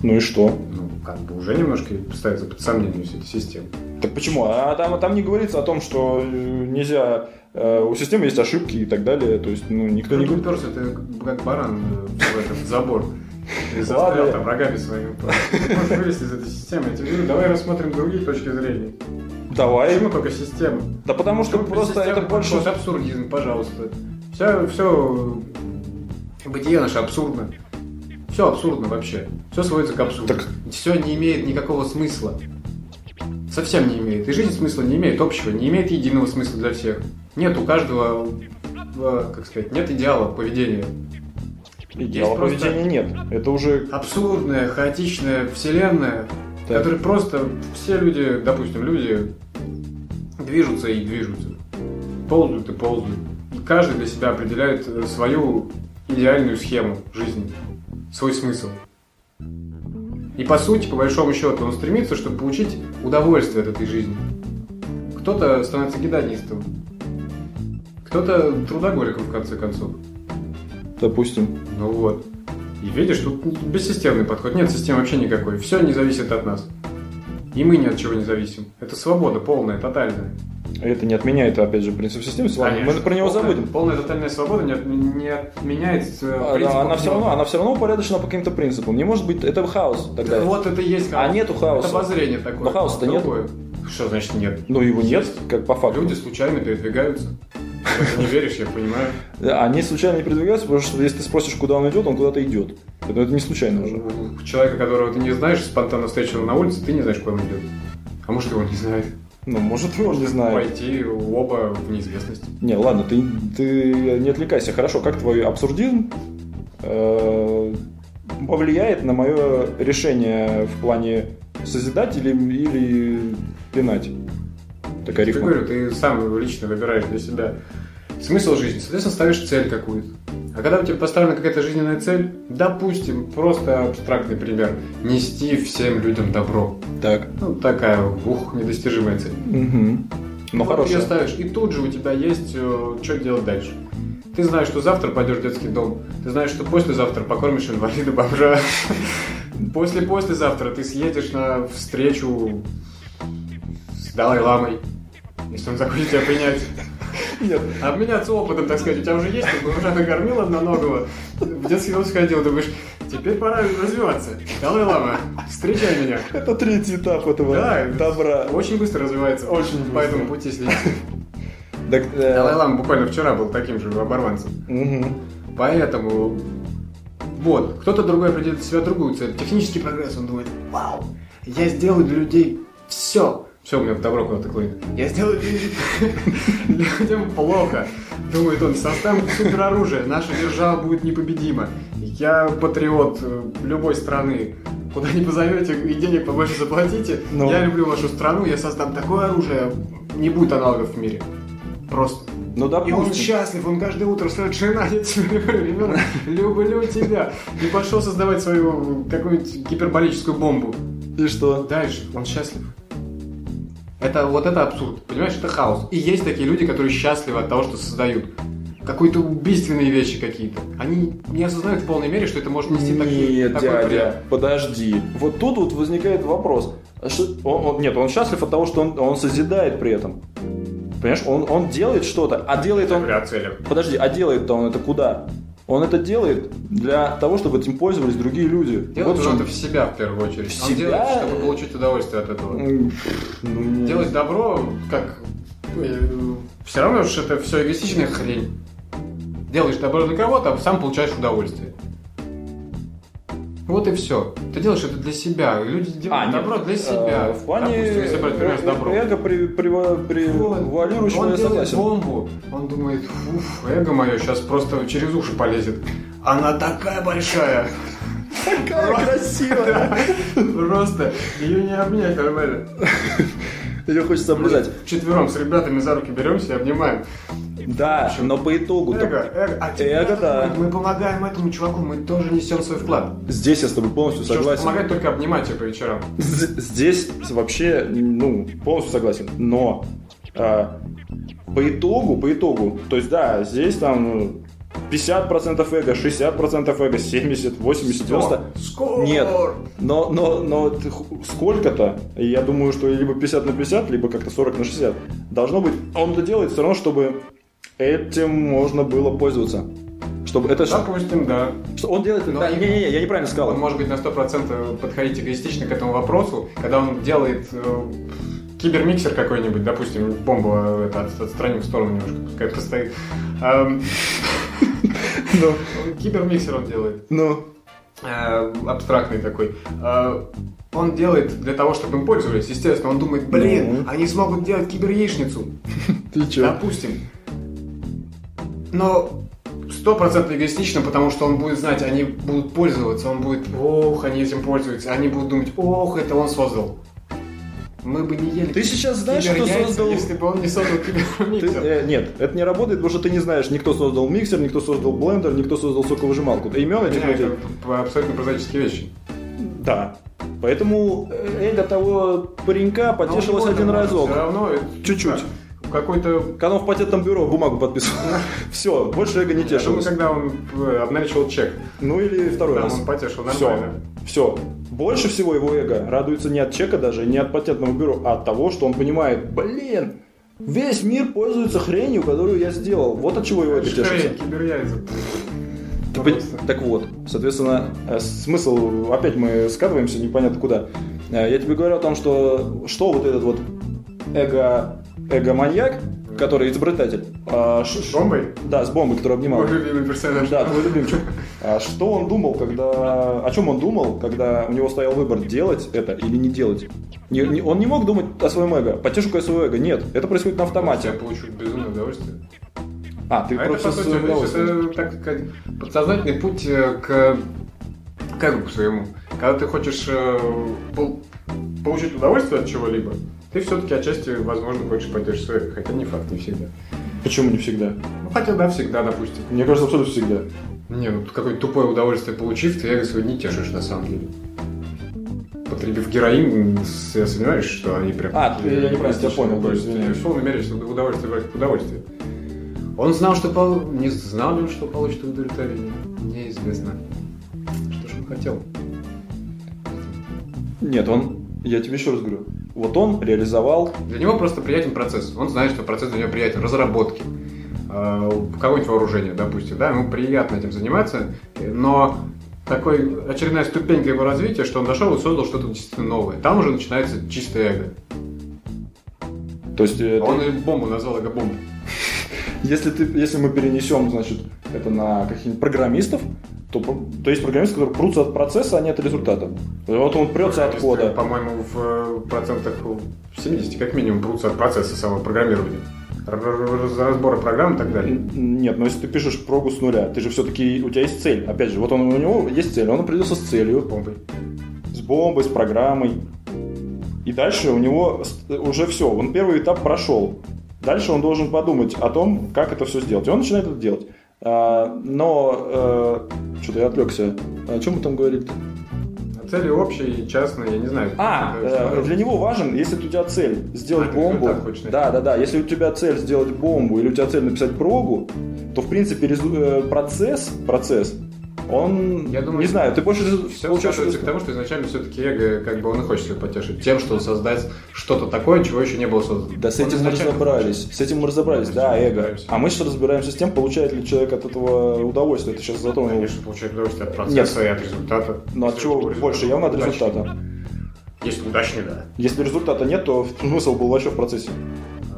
Ну и что? Ну, как бы уже немножко ставится под сомнение вся эта система. Так почему? А там, там не говорится о том, что э, нельзя... э, У системы есть ошибки и так далее. То есть, ну, никто не Кто не уперся, ты как баран э, в этот забор. Застрял там рогами своими. Можешь вылезти из этой системы. Я тебе говорю, давай рассмотрим другие точки зрения. Давай. Почему только система? Да потому что Почему просто это больше... Вот абсурдизм, пожалуйста. Все, все бытие наше абсурдно. Все абсурдно вообще. Все сводится к абсурду. Так- Все не имеет никакого смысла. Совсем не имеет. И жизнь смысла не имеет общего, не имеет единого смысла для всех. Нет у каждого, э, как сказать, нет идеала поведения. Идеала просто- поведения нет. Это уже... Абсурдная, хаотичная вселенная, в Так. которой просто все люди, допустим, люди движутся и движутся. Ползают и ползают. И каждый для себя определяет э, свою идеальную схему жизни, свой смысл. И по сути, по большому счету, он стремится, чтобы получить удовольствие от этой жизни. Кто-то становится гедонистом, кто-то трудоголиком, в конце концов. Допустим. Ну вот. И видишь, тут бессистемный подход. Нет системы вообще никакой. Все не зависит от нас. И мы ни от чего не зависим. Это свобода полная, тотальная. Это не отменяет, опять же, принцип системы. Ладно, мы про него Полная- забудем. Полная тотальная свобода не, от- не отменяет э, А, принципов да, она все равно, она все равно упорядочена по каким-то принципам. Не может быть, это хаос тогда. Да Вот это и есть хаос. А нету хаоса. Это обозрение такое. Но хаоса-то нет. Что значит нет? Но его нет, как по факту. Люди случайно передвигаются. Не веришь, я понимаю. Они случайно не передвигаются, потому что если ты спросишь, куда он идет, он куда-то идет. Это, это не случайно уже. У человека, которого ты не знаешь, спонтанно встретил на улице, ты не знаешь, куда он идет. А может, его не знает. Ну, может, он не знает. Пойти оба в неизвестность. Не, ладно, ты, ты не отвлекайся. Хорошо, как твой абсурдизм э, повлияет на мое решение в плане созидать или, или пинать? Такая Я рифма. говорю, ты сам лично выбираешь для себя смысл жизни. Соответственно, ставишь цель какую-то. А когда у тебя поставлена какая-то жизненная цель, допустим, просто абстрактный пример, нести всем людям добро. Так. Ну, такая, ух, недостижимая цель. Угу. Ну, вот ты ее ставишь, и тут же у тебя есть, э, что делать дальше. Ты знаешь, что завтра пойдешь в детский дом. Ты знаешь, что послезавтра покормишь инвалида бомжа. После-послезавтра ты съедешь на встречу с Далай-ламой, если он захочет тебя принять. Нет. Обменяться опытом, так сказать. У тебя уже есть, ты уже накормил одноногого, в детский дом сходил, думаешь, теперь пора развиваться. Далай-лама, встречай меня. Это третий этап этого Да, добра. Очень быстро развивается. Очень По быстро. этому пути следить. Так, э, Далай-лама буквально вчера был таким же оборванцем. мгм. Поэтому вот, кто-то другой определит для себя другую цель. Технический прогресс, он думает, вау, я сделаю для людей все. Все, у меня в добро куда-то клонит. Я сделаю людям плохо. Думает он, составим супероружие, наша держава будет непобедима. Я патриот э, любой страны. Куда не позовете и денег побольше заплатите. Ну. Я люблю вашу страну, я создам такое оружие, не будет аналогов в мире. Просто. Ну, И он счастлив, он каждое утро встает, жена, я тебя люблю, ребенок, люблю тебя. И пошел создавать свою какую-нибудь гиперболическую бомбу. И что? Дальше, он счастлив. Это вот это абсурд, понимаешь, это хаос. И есть такие люди, которые счастливы от того, что создают. Какие-то убийственные вещи какие-то. Они не осознают в полной мере, что это может нести такие, Нет, такой дядя, вред. подожди. Вот тут вот возникает вопрос. А что- он- он- нет, он счастлив от того, что он, он созидает при этом. Понимаешь, он, он делает что-то, а делает он... Подожди, а делает-то он это куда? Он это делает для того, чтобы этим пользовались другие люди. Делать вот надо в себя в первую очередь. В Он себя? делает, чтобы получить удовольствие от этого. Ну, Делать добро, как... все равно же это все эгоистичная хрень. Делаешь добро для кого-то, а сам получаешь удовольствие. Вот и все. Ты делаешь это для себя. Люди делают А, нет, добро для э, себя. В плане Допустим, если брать пример с добром. эго при, при, при Вот. валирующего он я согласен. бомбу. Он думает, уф, эго мое сейчас просто через уши полезет. Она такая большая. Какая красивая! Просто ее не обнять нормально. Ее хочется облизать. Четвером с ребятами за руки беремся и обнимаем. Да, но по итогу Эго, эго. А Эго, да. Мы помогаем этому чуваку, мы тоже несем свой вклад. здесь я с тобой полностью согласен. помогать только обнимать ее по вечерам. Здесь вообще, ну, полностью согласен. Но а, по итогу, по итогу, то есть да, здесь там ну, 50% эго, 60% эго, 70, 80, 90. Скоро. Нет, но, но, но сколько-то, я думаю, что либо 50 на 50, либо как-то 40 на 60. Должно быть, он это делает все равно, чтобы этим можно было пользоваться. Чтобы это... Допустим, да. что он делает... Но да, и- Не-не-не, я неправильно сказал. Он может быть на 100% подходить эгоистично к этому вопросу, когда он делает э, кибермиксер какой-нибудь, допустим, бомбу э, это, от- отстраним в сторону немножко, пускай постоит. Ну, Кибермиксер он делает. ну, э, абстрактный такой. Э, он делает для того, чтобы им пользовались. Естественно, он думает, блин, Ну. они смогут делать киберяичницу. ты чё? Допустим. Но стопроцентно эгоистично, потому что он будет знать, они будут пользоваться, он будет, ох, они этим пользуются, они будут думать, ох, это он создал. Мы бы не ели Ты сейчас знаешь, кто киберяйца, создал... если бы он не создал Ты- кибермиксер. э, нет, это не работает, потому что ты не знаешь, никто создал миксер, никто создал блендер, никто создал соковыжималку. Ты имен этих людей? это абсолютно прозаические вещи. Да. Поэтому э, эго того паренька потешилось один разок. Все равно это Чуть-чуть. Как, Какой-то Когда он в патентном бюро бумагу подписывал. Все, больше эго не думаю, тешилось. когда он э, обналичивал чек, Ну или второй раз. он потешил нормально. все. Больше всего его эго радуется не от чека даже, не от патентного бюро, а от того, что он понимает, блин, весь мир пользуется хренью, которую я сделал. Вот от чего его эго тешится. Так вот, соответственно, э, смысл, опять мы скатываемся непонятно куда. Э, Я тебе говорю о том, что что вот этот вот эго, эго-маньяк, который изобретатель. А, ш- С бомбой? Да, с бомбой, который обнимал. Мой любимый персонаж. Да, твой любимчик. А что он думал, когда... О чем он думал, когда у него стоял выбор, делать это или не делать? Не- не- он не мог думать о своем эго. Потешу-ка я свое эго. Нет, это происходит на Я автомате. получу безумное удовольствие. А, ты А это, просто по сути, это, так сказать, подсознательный путь э, к к эго к своему. Когда ты хочешь э, пол- получить удовольствие от чего-либо, ты все-таки отчасти, возможно, хочешь поддержать эго, хотя не факт, не всегда. Почему не всегда? Ну, хотя да, всегда, допустим. Мне кажется, абсолютно всегда. Не, ну какое-то тупое удовольствие получив, ты эго не тешишь на самом деле. Потребив героин, я сомневаюсь, что они прям... А, ты- я неправильно тебя понял, да, удовольствие. извиняюсь. В полной мере, что удовольствие как удовольствие. Он знал, что пол... не знал ли он, что получит удовлетворение? Неизвестно. Что же он хотел? Нет, он... Я тебе еще раз говорю. Вот он реализовал... Для него просто приятен процесс. Он знает, что процесс для него приятен. Разработки. Какое-нибудь вооружение, допустим, да, ему приятно этим заниматься, но такой очередная ступенька его развития, что он дошел и создал что-то действительно новое. Там уже начинается чистое эго. То есть, э, Он ты- и бомбу назвал эго-бомбу. Если, ты, если мы перенесем, значит, это на каких-нибудь программистов, то, то есть программисты, которые прутся от процесса, а не от результата. Вот он прется от кода. По-моему, в э, процентах в 70 как минимум прутся от процесса самого программирования. Разбора программ и так далее. Нет, но если ты пишешь прогу с нуля, ты же все-таки, у тебя есть цель. Опять же, вот он, у него есть цель, он определился с целью, Бомбой. с бомбой, с программой. И дальше у него с- уже все, он первый этап прошел. Дальше он должен подумать о том, как это все сделать. И он начинает это делать. А, но что-то я отвлекся. О чем мы там говорили? А Цели общие, частные, я не знаю. А, э, для него важен, если у тебя цель сделать А, бомбу. Да, да, да. Если у тебя цель сделать бомбу или у тебя цель написать прогу, то в принципе э, процесс, процесс, он, Я думаю, не знаю, ты больше Все скатывается к тому, что изначально все-таки эго, как бы он и хочет себя потешить тем, что создать что-то такое, чего еще не было создано. Да с этим мы разобрались. С этим мы разобрались, Мы да, эго. разбираемся. А мы сейчас разбираемся с тем, получает ли человек от этого удовольствие. Ты сейчас затронул. Конечно, получает удовольствие от процесса и от результата. Но от чего больше? Явно от результата. Если удачный, да. Если результата нет, то смысл был вообще в процессе.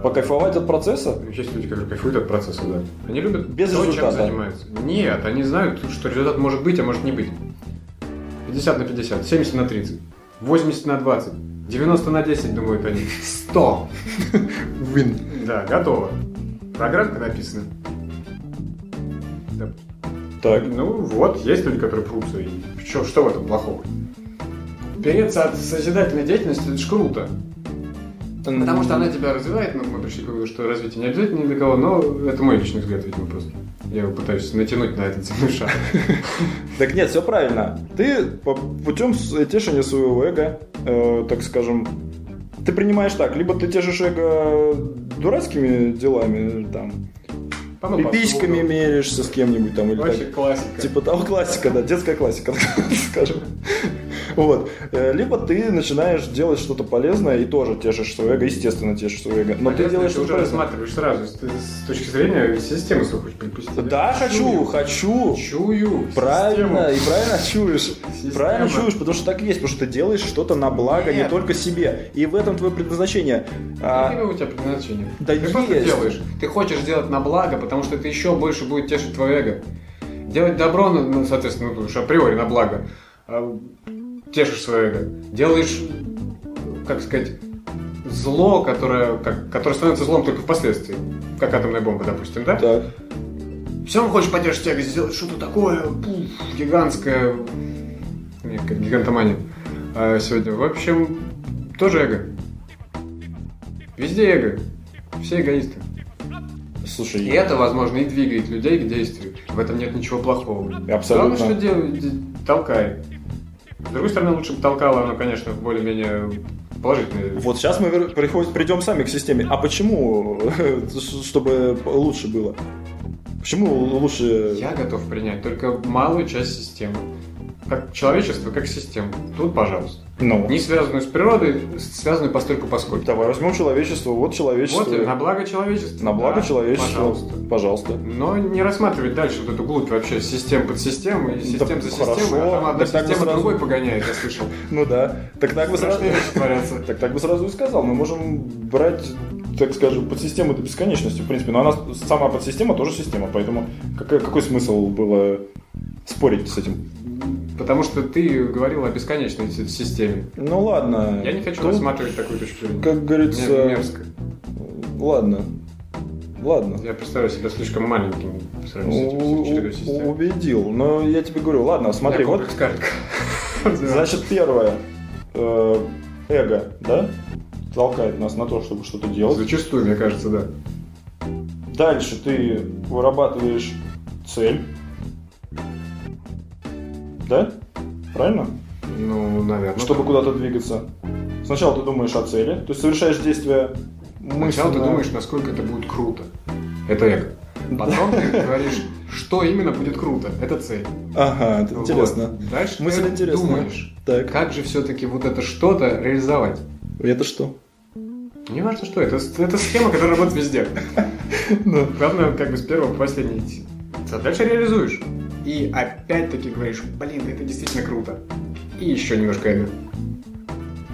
Покайфовать от процесса? Есть люди, которые кайфуют от процесса, да. Они любят Без то, чем результата. занимаются. Нет, они знают, что результат может быть, а может не быть. 50 на 50, 70 на 30, 80 на 20, 90 на 10, думают они. 100. Вин. Да, готово. Программка написана. Да. Так. Ну вот, есть люди, которые прутся. И что, что в этом плохого? Переться от созидательной деятельности это ж круто. Потому что она тебя развивает, но мы пришли к выводу, что развитие не обязательно ни для кого, но это мой личный взгляд, видимо, просто. Я его пытаюсь натянуть на этот земной шар. Так нет, все правильно. Ты путем с- тешения своего эго, э, так скажем, ты принимаешь так, либо ты тешишь эго дурацкими делами, там, По пиписьками меряешься с кем-нибудь там, или так. Вообще классика. Типа того классика, да, детская классика, так скажем. Вот. Э, Либо ты начинаешь делать что-то полезное и тоже тешишь свое эго, естественно, тешишь свое эго. Но ты делаешь ты что-то уже полезное. рассматриваешь сразу, с, с точки зрения системы свою хочешь припустить. Да, хочу, хочу. Чую. Правильно, систему. и правильно чуешь. Система. Правильно чуешь, потому что так и есть, потому что ты делаешь что-то на благо не только себе. И в этом твое предназначение. А, Какое у тебя предназначение? Да ты просто есть. делаешь. Ты хочешь сделать на благо, потому что это еще больше будет тешить твое эго. Делать добро, ну, ну, соответственно, ну, априори на благо. Тешишь свое эго. Делаешь, как сказать, зло, которое, как, которое становится злом только впоследствии. Как атомная бомба, допустим, да? так. Все равно хочешь потешить эго, сделать что-то такое пуф, гигантское. Мне как гигантомания а, сегодня. В общем, тоже эго. Везде эго. Все эгоисты. Слушай, И это, возможно, и двигает людей к действию. В этом нет ничего плохого. Абсолютно. Главное, что делает, толкай. С другой стороны, лучше бы толкало оно, конечно, в более-менее положительные. Вот сейчас мы приходим, придем сами к системе. А почему, чтобы лучше было? Почему лучше... Я готов принять только малую часть системы. Как человечество, как систему. Тут, пожалуйста. Ну, Не связанную с природой, связанную постольку поскольку. давай возьмем человечество. Вот человечество. Вот, на благо человечества. На благо Да, человечества. Пожалуйста. Пожалуйста. Но не рассматривать дальше вот эту глубь вообще систем под системой, систем за хорошо. системой, а там одна Так система сразу- другой погоняет, я слышал. Ну да. Так так бы сразу... Так так бы сразу и сказал. Мы можем брать, так скажем, подсистему до бесконечности, в принципе. Но она сама подсистема тоже система. Поэтому какой, какой смысл было спорить с этим? Потому что ты говорил о бесконечной си- системе. Ну ладно. Я не хочу Тут, рассматривать такую точку зрения. Как Мне говорится... мерзко. Ладно. Ладно. Я представляю себя слишком маленьким по сравнению с этим У- чередой у- систем. Убедил. Но я тебе говорю, ладно, смотри, вот. Значит, первое. э, Эго, да? Толкает нас на то, чтобы что-то делать. Зачастую, мне кажется, да. Дальше ты вырабатываешь цель. Да? Правильно? Ну, наверное. Чтобы куда-то двигаться. Сначала ты думаешь о цели, то есть совершаешь действие Сначала ты мысленно. думаешь, насколько это будет круто. Это эго. Потом ты говоришь, что именно будет круто. Это цель. Ага, это Вот. интересно. Дальше Мысль ты интересная. думаешь, Так, как же все-таки вот это что-то реализовать. это что? Не важно что, это, это схема, которая работает везде. Ну, Главное, как бы с первого по последний идти. Дальше реализуешь. И опять-таки говоришь, блин, это действительно круто. И еще немножко эго.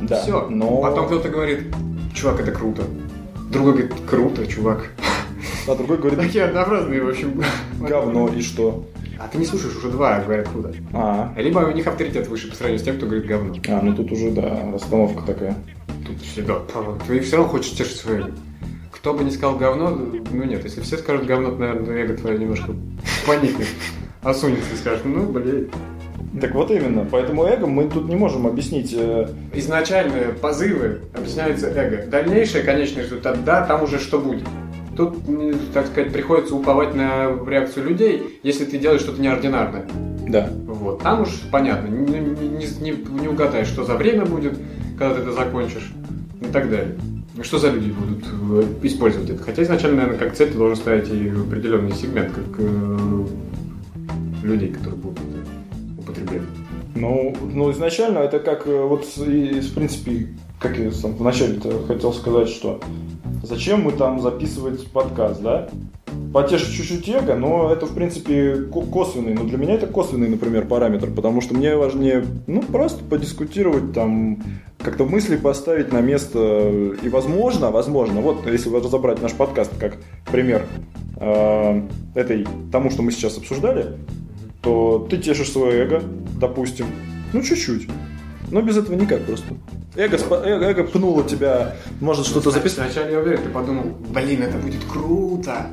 да. Все. Но... Потом кто-то говорит, чувак, это круто. Другой говорит, круто, чувак. А другой говорит, Такие однообразные, в общем. говно, и что? А ты не слушаешь, уже два говорят круто. А, Либо у них авторитет выше по сравнению с тем, кто говорит говно. а, ну тут уже, да, расстановка такая. Тут всегда. Ты все равно хочешь тешить свое эго. Кто бы не сказал говно, ну нет, если все скажут говно, то, наверное, эго твое немножко поникнет. Осунется и скажет, ну, блин. Так вот именно. Поэтому эго мы тут не можем объяснить. э, Изначальные позывы объясняются эго. Дальнейшее, конечный результат, да, там уже что будет. Тут, так сказать, приходится уповать на реакцию людей, если ты делаешь что-то неординарное. Да. Вот. Там уж понятно, не, не, не- не угадаешь, что за время будет, когда ты это закончишь и так далее. И Что за люди будут э, использовать это? Хотя изначально, наверное, как цель ты должен ставить и определенный сегмент, как э, людей, которые будут употреблять. Ну, ну, изначально это как э, вот и, в принципе, как я сам вначале хотел сказать, что зачем мы там записывать подкаст, да? Потешить чуть-чуть эго, но это, в принципе, ко- косвенный. Но для меня это косвенный, например, параметр, потому что мне важнее, ну, просто подискутировать, там, как-то мысли поставить на место. И, возможно, возможно, вот если разобрать наш подкаст как пример э, этой, тому, что мы сейчас обсуждали, то ты тешишь свое эго, допустим, ну чуть-чуть. Но без этого никак просто. Эго, спа- эго, эго пнуло тебя, может что-то записать. Вначале я уверен, ты подумал, блин, это будет круто.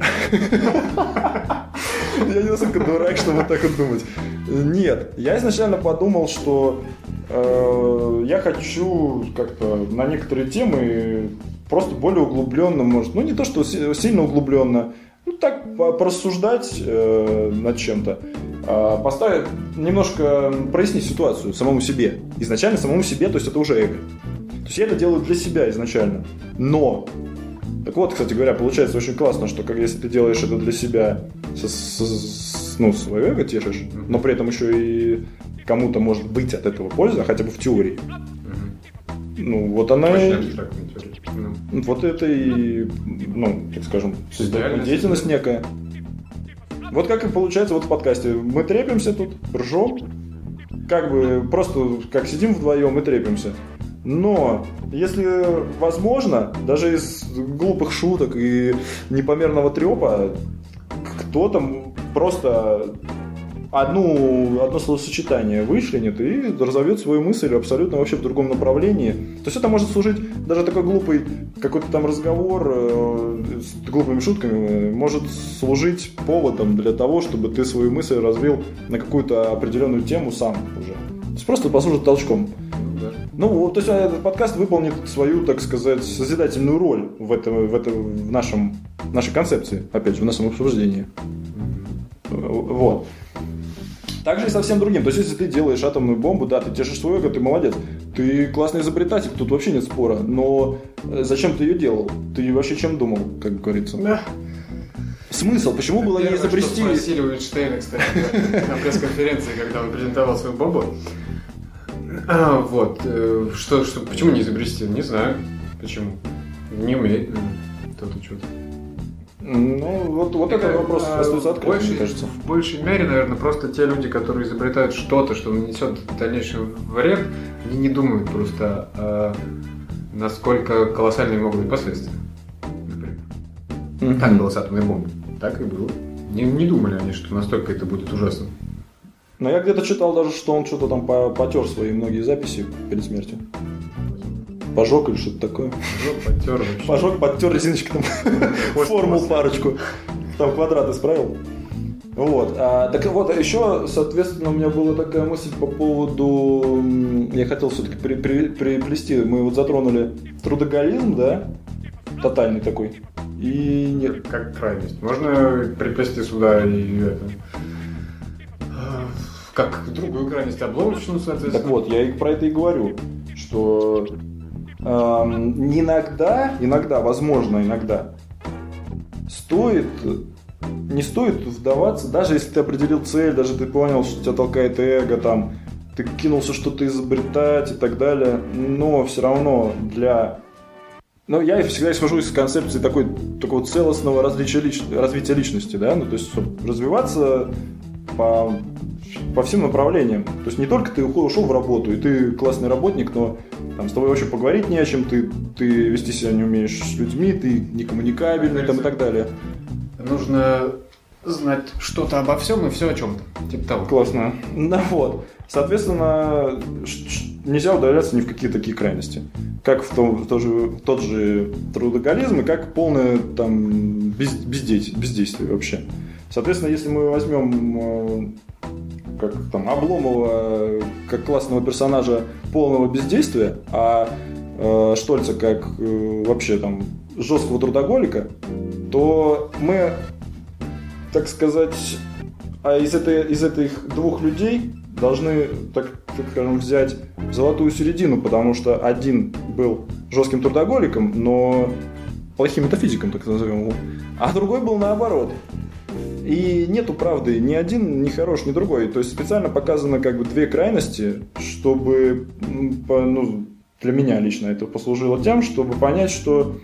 Я не настолько дурак, чтобы так вот думать. Нет, я изначально подумал, что э, я хочу как-то на некоторые темы просто более углубленно, может, ну не то, что си- сильно углубленно, ну так по- порассуждать э, над чем-то, А поставить, немножко прояснить ситуацию самому себе. Изначально самому себе, то есть это уже эго. То есть я это делаю для себя изначально. Но так вот, кстати говоря, получается очень классно, что как если ты делаешь это для себя, со- со- с- ну, свое эго тешишь, но при этом еще и кому-то может быть от этого польза, хотя бы в теории. Ну, вот она и... Ну. Вот это и, ну, так скажем, деятельность некая. Вот как и получается вот в подкасте. Мы трепимся тут, ржем, как бы просто как сидим вдвоем и трепимся. Но если возможно, даже из глупых шуток и непомерного трепа, кто-то просто одну, одно словосочетание вышлинет и разовьет свою мысль абсолютно вообще в другом направлении. То есть это может служить даже такой глупый какой-то там разговор э, с глупыми шутками э, может служить поводом для того, чтобы ты свою мысль развил на какую-то определенную тему сам уже. То есть просто послужит толчком. Ну, да. Ну, вот, то есть этот подкаст выполнит свою, так сказать, созидательную роль в, этом, в, этом, в нашем, нашей концепции, опять же, в нашем обсуждении. Вот. Также и со всем другим. То есть, если ты делаешь атомную бомбу, да, ты тешишь свой эго, ты молодец. Ты классный изобретатель, тут вообще нет спора. Но э, зачем ты ее делал? Ты вообще чем думал, как говорится? Да. Смысл? Почему было не изобрести... Что спросили у Эйнштейна, кстати, на пресс-конференции, когда он презентовал свою бобу. А, вот. Э, что, что, почему не изобрести? Не знаю. Почему? Не умеет кто-то что-то. Ну, вот, вот это, этот вопрос а, остается открытым, больше, мне кажется. В большей мере, наверное, просто те люди, которые изобретают что-то, что нанесет дальнейший вред, они не думают просто, а, насколько колоссальные могут быть последствия. Например. Mm-hmm. Так было с атомной бомбой. Так и было. Не, не думали они, что настолько это будет ужасно. Но я где-то читал даже, что он что-то там потер свои многие записи перед смертью. Пожег или что-то такое. Пожег, подтер. Пожег, подтер резиночкой там формул парочку. Там квадрат исправил. Вот. А, так вот, еще, соответственно, у меня была такая мысль по поводу... Я хотел все-таки при, при, приплести. Мы вот затронули трудоголизм, да? Тотальный такой. И нет. Как крайность. Можно приплести сюда и это как другую крайность обломочную, соответственно. Так вот, я про это и говорю, что э, иногда, иногда, возможно, иногда стоит не стоит вдаваться, даже если ты определил цель, даже ты понял, что тебя толкает эго, там, ты кинулся что-то изобретать и так далее, но все равно для... Ну, я всегда исхожу из концепции такой, такого целостного различия лич... развития личности, да, ну, то есть, развиваться по по всем направлениям. То есть не только ты ушел в работу, и ты классный работник, но там, с тобой вообще поговорить не о чем, ты, ты вести себя не умеешь с людьми, ты некоммуникабельный там, и так далее. Нужно знать что-то обо всем и все о чем-то. Типа того. Классно. Да вот. Соответственно, нельзя удаляться ни в какие такие крайности. Как в, том, в, тот, же, тот же трудоголизм и как полное там без, бездействие, бездействие вообще. Соответственно, если мы возьмем э, как там Обломова как классного персонажа полного бездействия, а э, Штольца как э, вообще там жесткого трудоголика, то мы, так сказать, а из, этой, из этих двух людей должны, так, так скажем, взять золотую середину, потому что один был жестким трудоголиком, но плохим метафизиком, так назовем его, а другой был наоборот, и нету правды ни один, ни хорош, ни другой. То есть специально показано как бы две крайности, чтобы ну, для меня лично это послужило тем, чтобы понять, что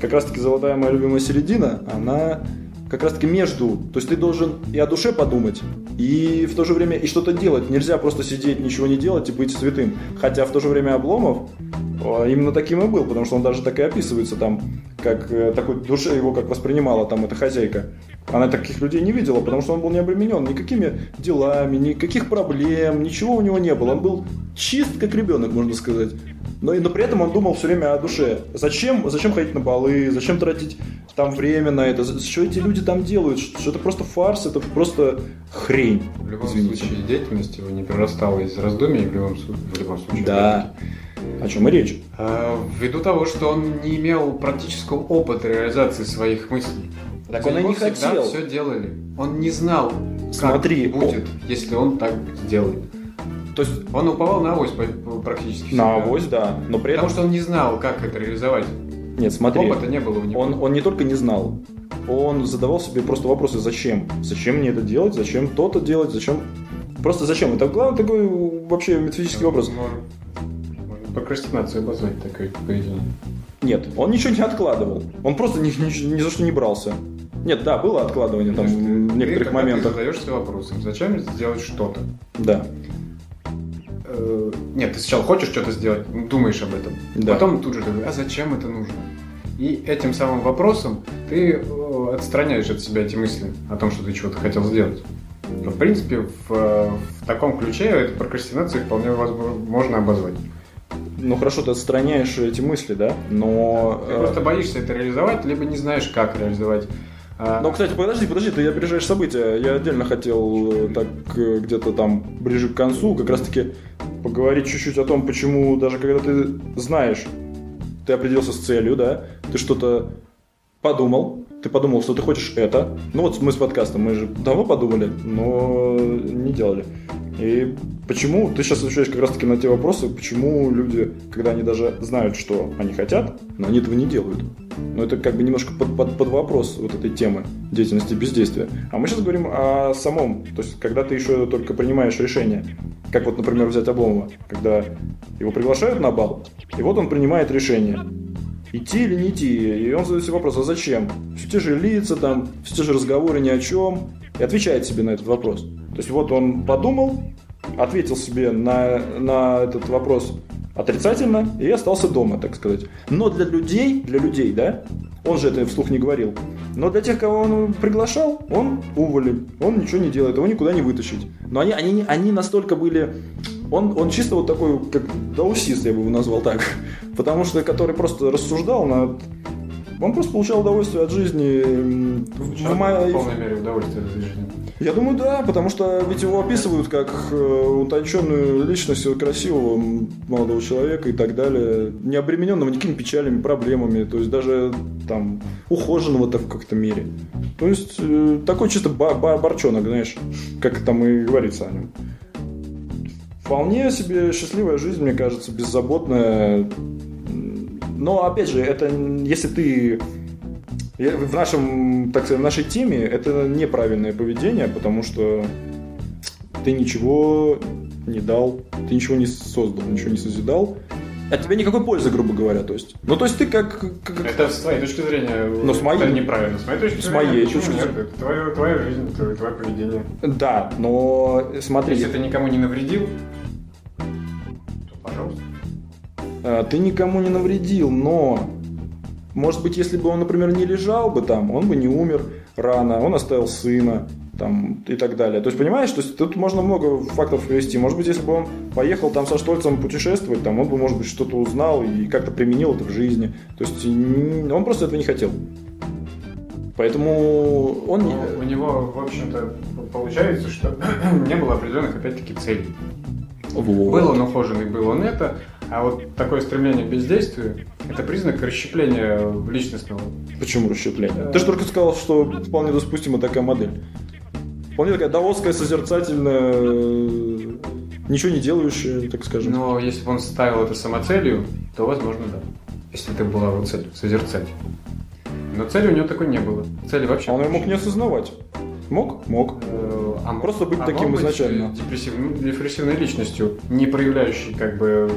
как раз-таки золотая моя любимая середина, она как раз-таки между. То есть ты должен и о душе подумать, и в то же время и что-то делать. Нельзя просто сидеть, ничего не делать и быть святым. Хотя в то же время Обломов а, именно таким и был, потому что он даже так и описывается там, как э, такой душе его как воспринимала там эта хозяйка. Она таких людей не видела, потому что он был не обременен никакими делами, никаких проблем, ничего у него не было. Он был чист, как ребенок, можно сказать. Но, но при этом он думал все время о душе. Зачем, зачем ходить на балы, зачем тратить там время на это, что эти люди там делают, что, что это просто фарс, это просто хрень. В любом Извините. случае деятельность его не перерастала из раздумий в любом, в любом случае. Да. О чем и речь? А, ввиду того, что он не имел практического опыта реализации своих мыслей. Так он и не хотел. все делали. Он не знал, Смотри, как будет, о... если он так сделает. То есть он уповал на авось практически. Всегда. На авось, да. Но при Потому что он не знал, как это реализовать. Нет, смотри. Опыта не было у него. Он, он не только не знал, он задавал себе просто вопросы, зачем? Зачем мне это делать? Зачем то-то делать? Зачем? Просто зачем? Это главный такой вообще метафизический вопрос. Можно прокрастинацию обозвать такое поведение. Нет, он ничего не откладывал. Он просто ни, ни, ни за что не брался. Нет, да, было откладывание там в некоторых ты, моментах. Ты задаешься вопросом, зачем сделать что-то? Да. Э, нет, ты сначала хочешь что-то сделать, думаешь об этом. Да. Потом тут же такой, а зачем это нужно? И этим самым вопросом ты э, отстраняешь от себя эти мысли о том, что ты чего-то хотел сделать. В принципе, в, в таком ключе эту прокрастинацию вполне возможно, можно обозвать. Ну хорошо, ты отстраняешь эти мысли, да? Но... Ты просто боишься это реализовать, либо не знаешь, как реализовать. Ну, кстати, подожди, подожди, ты опережаешь события. Я отдельно хотел э, так э, где-то там ближе к концу как раз-таки поговорить чуть-чуть о том, почему даже когда ты знаешь, ты определился с целью, да, ты что-то подумал, ты подумал, что ты хочешь это. Ну вот мы с подкастом, мы же давно подумали, но не делали. И почему, ты сейчас отвечаешь как раз-таки на те вопросы, почему люди, когда они даже знают, что они хотят, но они этого не делают. Но это как бы немножко под, под, под вопрос вот этой темы деятельности бездействия. А мы сейчас говорим о самом, то есть когда ты еще только принимаешь решение. Как вот, например, взять Обломова, когда его приглашают на бал, и вот он принимает решение. Идти или не идти? И он задает себе вопрос, а зачем? Все те же лица, там, все те же разговоры ни о чем. И отвечает себе на этот вопрос. То есть вот он подумал, ответил себе на, на этот вопрос отрицательно и остался дома, так сказать. Но для людей, для людей, да, он же это вслух не говорил, но для тех, кого он приглашал, он уволен, он ничего не делает, его никуда не вытащить. Но они, они, они настолько были... Он, он чисто вот такой, как даусист, я бы его назвал так. Потому что, который просто рассуждал над он просто получал удовольствие от жизни. в, в полной мере удовольствие от жизни. Я думаю, да, потому что ведь его описывают как э, утонченную личность красивого молодого человека и так далее, не обремененного никакими печалями, проблемами, то есть даже там ухоженного-то в каком-то мере. То есть э, такой чисто бар барчонок, знаешь, как там и говорится о нем. Вполне себе счастливая жизнь, мне кажется, беззаботная. Но, опять же, это если ты в нашем, так сказать, в нашей теме это неправильное поведение, потому что ты ничего не дал, ты ничего не создал, ничего не созидал. От тебя никакой пользы, грубо говоря, то есть. Ну, то есть ты как... как... Это с твоей точки зрения Но с моей... это неправильно. С моей точки с зрения, моей точки нет, это твоя, твоя жизнь, твое, твое поведение. Да, но смотри... Если ты никому не навредил, ты никому не навредил, но может быть, если бы он, например, не лежал бы там, он бы не умер рано, он оставил сына там, и так далее. То есть, понимаешь, то есть, тут можно много фактов привести. Может быть, если бы он поехал там со Штольцем путешествовать, там, он бы, может быть, что-то узнал и как-то применил это в жизни. То есть, он просто этого не хотел. Поэтому он... Но у него, в общем-то, получается, что не было определенных, опять-таки, целей. Вот. Был он ухоженный, был он это, а вот такое стремление к бездействию – это признак расщепления личностного. Почему расщепление? Ты же только сказал, что вполне допустима такая модель. Вполне такая даосская, созерцательная, ничего не делающая, так скажем. Но если бы он ставил это самоцелью, то, возможно, да. Если это была его цель – созерцать. Но цели у него такой не было. Цели вообще. А он ее мог не осознавать. Мог? Мог. Э, а Просто быть а таким изначально. Депрессивной, депрессивной личностью, не проявляющей как бы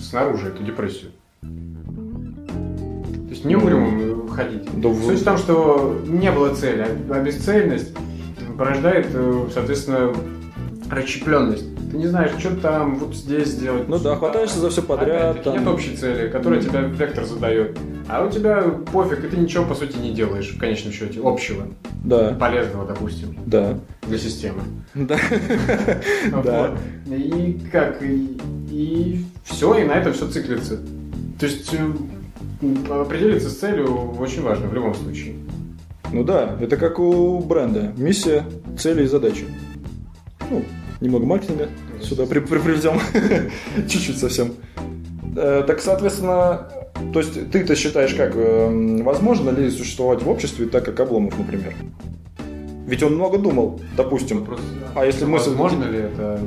снаружи эту депрессию. То есть не угрюмым ходить. Да Суть в том, что не было цели, а бесцельность порождает, э, соответственно, расщепленность. Ты не знаешь, что там, вот здесь сделать. Ну да, хватаешься за все подряд. Там... Нет общей цели, которая mm. тебя вектор задает. А у тебя пофиг, и ты ничего, по сути, не делаешь, в конечном счете, общего. Да. Полезного, допустим. Да. Для системы. Да. Да. И как, и все, и на этом все циклится. То есть э, определиться с целью очень важно в любом случае. Ну да, это как у бренда. Миссия, цели и задачи. Ну, немного маркетинга сюда при, при, привезем. Чуть-чуть совсем. Э, так, соответственно, то есть ты-то считаешь, как э, возможно ли существовать в обществе так, как Обломов, например? Ведь он много думал, допустим. Вопрос, а если мысль... Возможно ли это,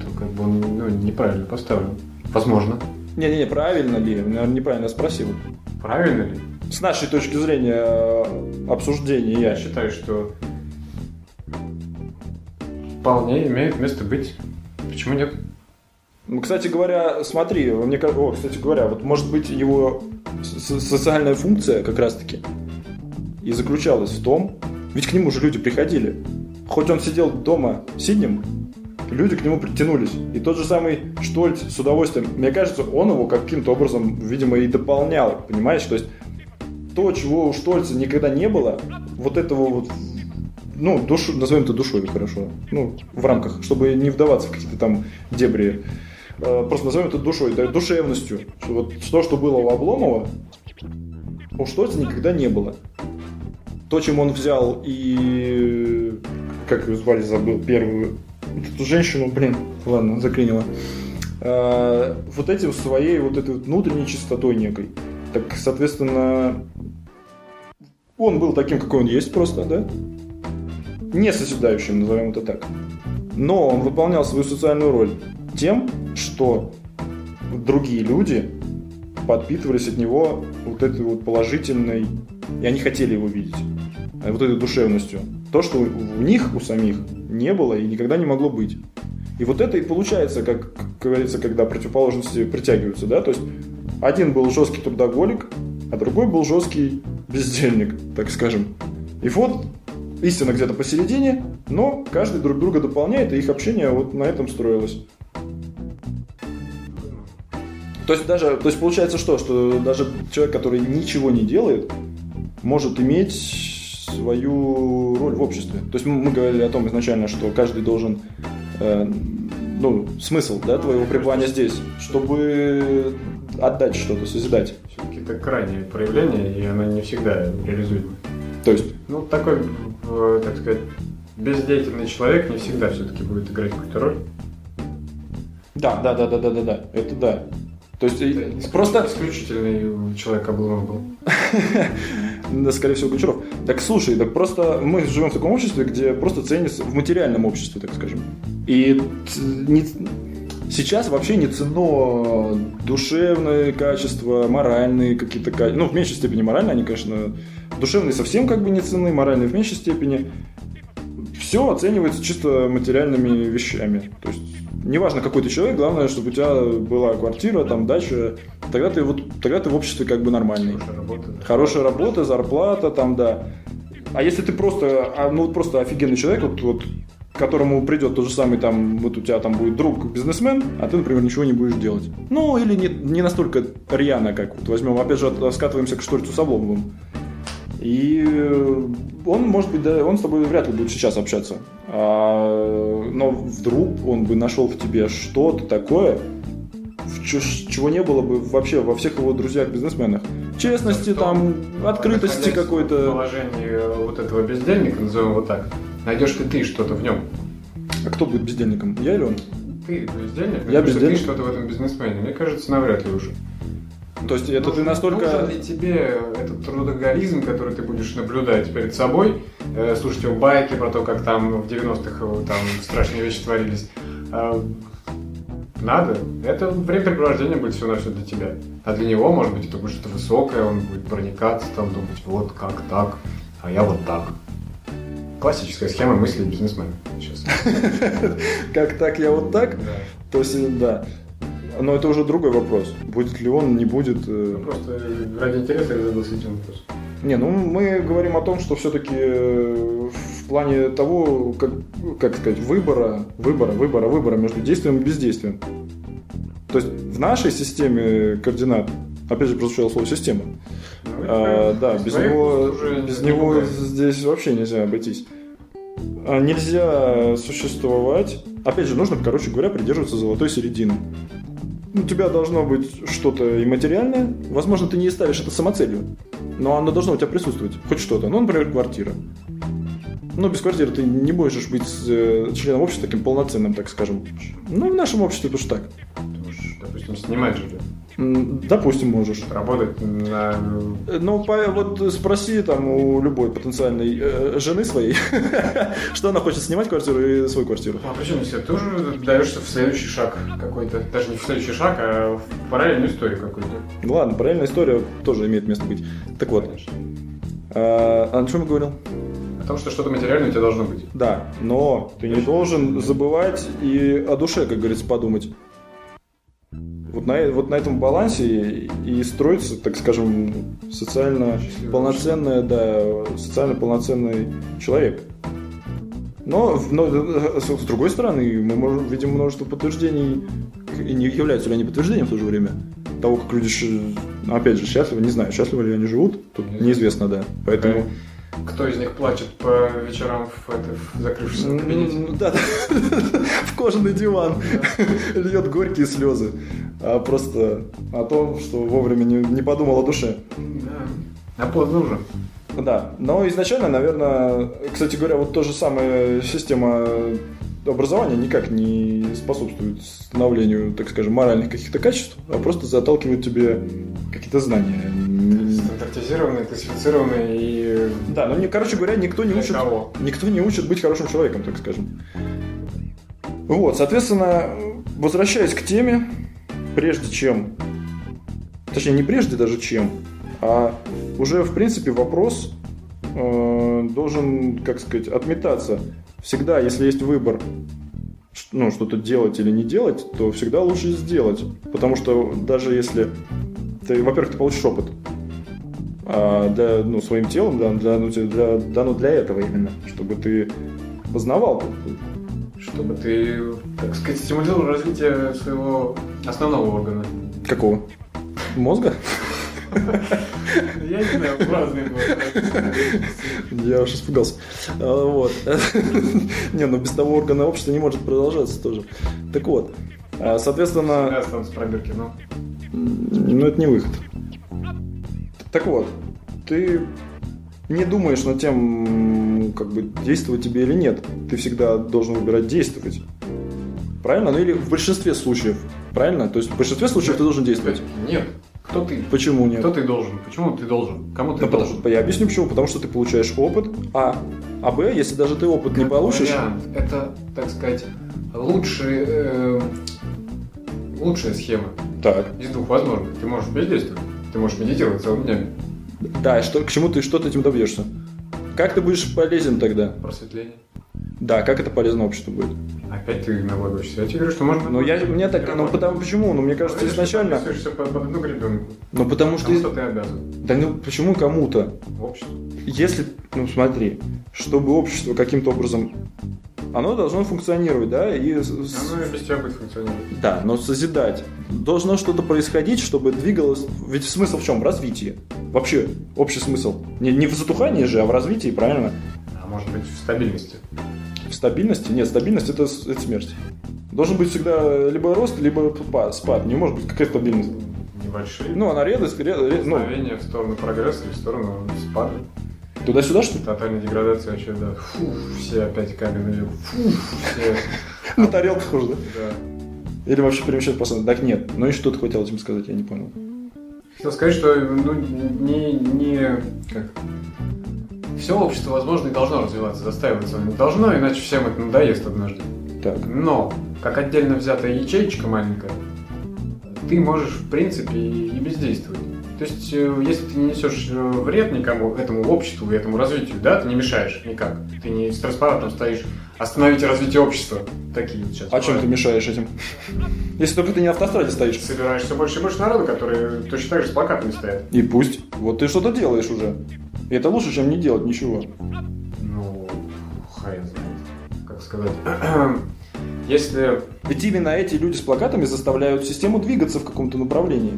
то как бы он ну, неправильно поставлен. Возможно. Не-не-не, правильно ли? Наверное, неправильно спросил. Правильно ли? С нашей точки зрения э, обсуждения. Я считаю, что вполне имеет место быть. Почему нет? Ну, кстати говоря, смотри, мне о, кстати говоря, вот может быть его социальная функция как раз-таки и заключалась в том, ведь к нему же люди приходили. Хоть он сидел дома сиднем, люди к нему притянулись. И тот же самый Штольц с удовольствием, мне кажется, он его каким-то образом, видимо, и дополнял, понимаешь? То есть то, чего у Штольца никогда не было, вот этого вот ну, душу, назовем это душой, хорошо. Ну, в рамках, чтобы не вдаваться в какие-то там дебри. Э, просто назовем это душой, да, душевностью. Вот то, что было у Обломова, у Штольца никогда не было. То, чем он взял и... Как ее звали, забыл, первую... Эту женщину, блин, ладно, заклинило. А, вот этим своей вот этой вот внутренней чистотой некой. Так, соответственно, он был таким, какой он есть просто, да? Не созидающим, назовем это так. Но он выполнял свою социальную роль тем, что другие люди подпитывались от него вот этой вот положительной, и они хотели его видеть, э, вот этой душевностью. То, что у них, у самих, не было и никогда не могло быть. И вот это и получается, как, как говорится, когда противоположности притягиваются, да, то есть один был жесткий трудоголик, а другой был жесткий бездельник, так скажем. И вот истина где-то посередине, но каждый друг друга дополняет, и их общение вот на этом строилось. То есть даже, то есть получается что, что даже человек, который ничего не делает, может иметь свою роль в обществе. То есть мы говорили о том изначально, что каждый должен, э, ну, смысл, да, твоего пребывания здесь, чтобы отдать что-то, созидать. Все-таки это крайнее проявление, и оно не всегда реализуемо. То есть? Ну, такой, э, так сказать, бездеятельный человек не всегда все-таки будет играть какую-то роль. Да, да, да, да, да, да, да, это да. То есть Это просто... Исключительный человек Обломов был. Да, скорее всего, Гончаров. Так слушай, так просто мы живем в таком обществе, где просто ценится в материальном обществе, так скажем. И не, сейчас вообще не ценно душевные качества, моральные какие-то качества. Ну, в меньшей степени моральные, они, конечно, душевные совсем как бы не ценны, моральные в меньшей степени. Все оценивается чисто материальными вещами. То есть неважно, какой ты человек, главное, чтобы у тебя была квартира, там, дача, тогда ты, вот, тогда ты в обществе как бы нормальный. Хорошая работа. Да. Хорошая работа, зарплата, там, да. А если ты просто, а, ну, просто офигенный человек, вот, вот которому придет тот же самый там, вот у тебя там будет друг бизнесмен, а ты, например, ничего не будешь делать. Ну, или не, не настолько рьяно, как вот возьмем, опять же, скатываемся к Шторцу с Обломовым. И он, может быть, да, он с тобой вряд ли будет сейчас общаться. А, но вдруг он бы нашел в тебе что-то такое, чего не было бы вообще во всех его друзьях-бизнесменах. Честности, там, открытости какой-то. В положении вот этого бездельника, назовем его так, найдешь ли ты что-то в нем? А кто будет бездельником? Я или он? Ты бездельник? Я бездельник. Ты что-то в этом бизнесмене? Мне кажется, навряд ли уже. То есть это нужен, ты настолько... Нужен ли тебе этот трудоголизм, который ты будешь наблюдать перед собой, э, слушать его байки про то, как там в 90-х э, там страшные вещи творились? Э, надо. Это времяпрепровождение будет все на все для тебя. А для него, может быть, это будет что-то высокое, он будет проникаться, там думать, вот как так, а я вот так. Классическая схема мысли бизнесмена сейчас. Как так, я вот так? То есть, да. Но это уже другой вопрос. Будет ли он, не будет. Э, ну, просто ради интереса я задал этим вопрос. Не, ну мы говорим о том, что все-таки э, в плане того, как, как сказать, выбора, выбора, выбора, выбора между действием и бездействием. То есть в нашей системе координат, опять же, прозвучало слово система. Ну, а, да, без него, без него здесь вообще нельзя обойтись. А нельзя существовать. Опять же, нужно, короче говоря, придерживаться золотой середины у тебя должно быть что-то и материальное. Возможно, ты не ставишь это самоцелью, но оно должно у тебя присутствовать. Хоть что-то. Ну, например, квартира. Ну, без квартиры ты не можешь быть э, членом общества таким полноценным, так скажем. Ну, в нашем обществе тоже так. Ты можешь, допустим, снимать жилье. Допустим, можешь. Работать на... Ну, вот спроси там у любой потенциальной э, жены своей, что она хочет снимать квартиру и свою квартиру. А почему если ты уже даешься в следующий шаг какой-то, даже не в следующий шаг, а в параллельную историю какую-то. Ладно, параллельная история тоже имеет место быть. Так вот. А, а о чем я говорил? О том, что что-то материальное у тебя должно быть. Да, но ты не должен забывать и о душе, как говорится, подумать. Вот на, вот на этом балансе и строится, так скажем, социально полноценный, да, социально полноценный человек. Но, но с другой стороны, мы можем, видим множество подтверждений, и не являются ли они подтверждением в то же время того, как люди, опять же, счастливы, не знаю, счастливы ли они живут, тут неизвестно, да. Поэтому кто из них плачет по вечерам в, это, в закрывшемся кабинете? Да, да. в кожаный диван. Льет горькие слезы. А просто о том, что вовремя не, не подумал о душе. Да. А поздно уже. Да, но изначально, наверное, кстати говоря, вот та же самая система образования никак не способствует становлению, так скажем, моральных каких-то качеств, а просто заталкивает тебе какие-то знания. Стандартизированные, классифицированные и... Да, но, короче говоря, никто не учит, кого? никто не учит быть хорошим человеком, так скажем. Вот, соответственно, возвращаясь к теме, прежде чем точнее, не прежде даже чем, а уже, в принципе, вопрос э, должен, как сказать, отметаться. Всегда, если есть выбор, ну, что-то делать или не делать, то всегда лучше сделать. Потому что даже если ты, во-первых, ты получишь опыт, для, ну, своим телом, да, для, ну, для, дано для этого именно, чтобы ты познавал. Чтобы ты, так сказать, стимулировал развитие своего основного органа. Какого? Мозга? Я не знаю, разные Я уж испугался. А, вот. Не, ну без того органа общества не может продолжаться тоже. Так вот, а, соответственно... Я останусь пробирки, но... Ну, это не выход. Так вот, ты не думаешь над тем, как бы действовать тебе или нет. Ты всегда должен выбирать действовать. Правильно? Ну или в большинстве случаев. Правильно? То есть в большинстве случаев ты должен действовать. Нет. Кто ты? Почему нет? Кто ты должен? Почему ты должен? Кому ты Да должен? потому- я объясню почему. Потому что ты получаешь опыт, а. А Б, если даже ты опыт не Как получишь, вариант. Это, так сказать, лучший, э, лучшая схема так. из двух возможных. Ты можешь бездействовать, ты можешь медитировать целыми днями. Да, что, к чему ты, что ты этим добьешься? Как ты будешь полезен тогда? Просветление. Да, как это полезно обществу будет? Опять ты налагаешься. Я тебе говорю, что можно... Ну, я, мне так, ну, потому, почему? Ну, мне кажется, ты изначально... подписываешься под, под одну гребенку. Ну, потому что... Кому-то ты обязан. Да ну, почему кому-то? В обществе. Если, ну, смотри, чтобы общество каким-то образом... Оно должно функционировать, да, и... Оно и без тебя будет функционировать. Да, но созидать. Должно что-то происходить, чтобы двигалось... Ведь смысл в чем? В развитии. Вообще, общий смысл. Не, не в затухании же, а в развитии, правильно? А может быть в стабильности. В стабильности? Нет, стабильность это, это смерть. Должен быть всегда либо рост, либо па- спад. Не может быть какая стабильность. Небольшие. Ну, она редость, ре- ре- ну, в сторону прогресса и в сторону спада. туда-сюда, что ли? Тотальная деградация вообще, да. Фу, все опять каменные. Фу, все. На тарелках уже, да? Да. Или вообще перемещать по Так нет. Ну и что ты хотел этим сказать, я не понял. Хотел сказать, что ну, не, не как все общество, возможно, и должно развиваться, застаиваться не должно, иначе всем это надоест однажды. Так. Но, как отдельно взятая ячеечка маленькая, ты можешь, в принципе, и бездействовать. То есть, э, если ты не несешь э, вред никому, этому обществу и этому развитию, да, ты не мешаешь никак. Ты не с транспарантом стоишь «Остановите развитие общества». Такие вот сейчас. А чем ты мешаешь этим? Если только ты не на автостраде стоишь. Собираешь все больше и больше народу, которые точно так же с плакатами стоят. И пусть. Вот ты что-то делаешь уже. И это лучше, чем не делать ничего. Ну, хрен знает, как сказать. Если Ведь именно эти люди с плакатами заставляют систему двигаться в каком-то направлении.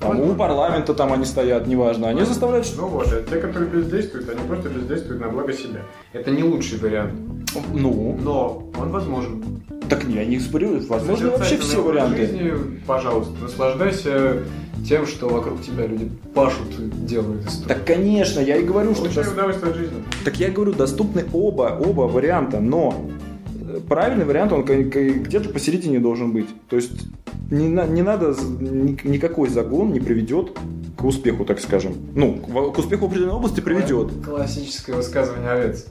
Там у парламента там они стоят, неважно. Они заставляют... Ну вот, а те, которые бездействуют, они просто бездействуют на благо себя. Это не лучший вариант. Ну, Но он возможен. так не, они спорю, возможно вообще все варианты. Жизни, пожалуйста, наслаждайся тем, что вокруг тебя люди пашут, делают историю. Так, конечно, я и говорю, что... Получай дос- удовольствие от жизни. Так я говорю, доступны оба, оба варианта, но э, правильный вариант, он где-то посередине должен быть. То есть не, на- не надо, никакой загон не приведет к успеху, так скажем. Ну, к успеху в определенной области приведет. Классическое высказывание овец.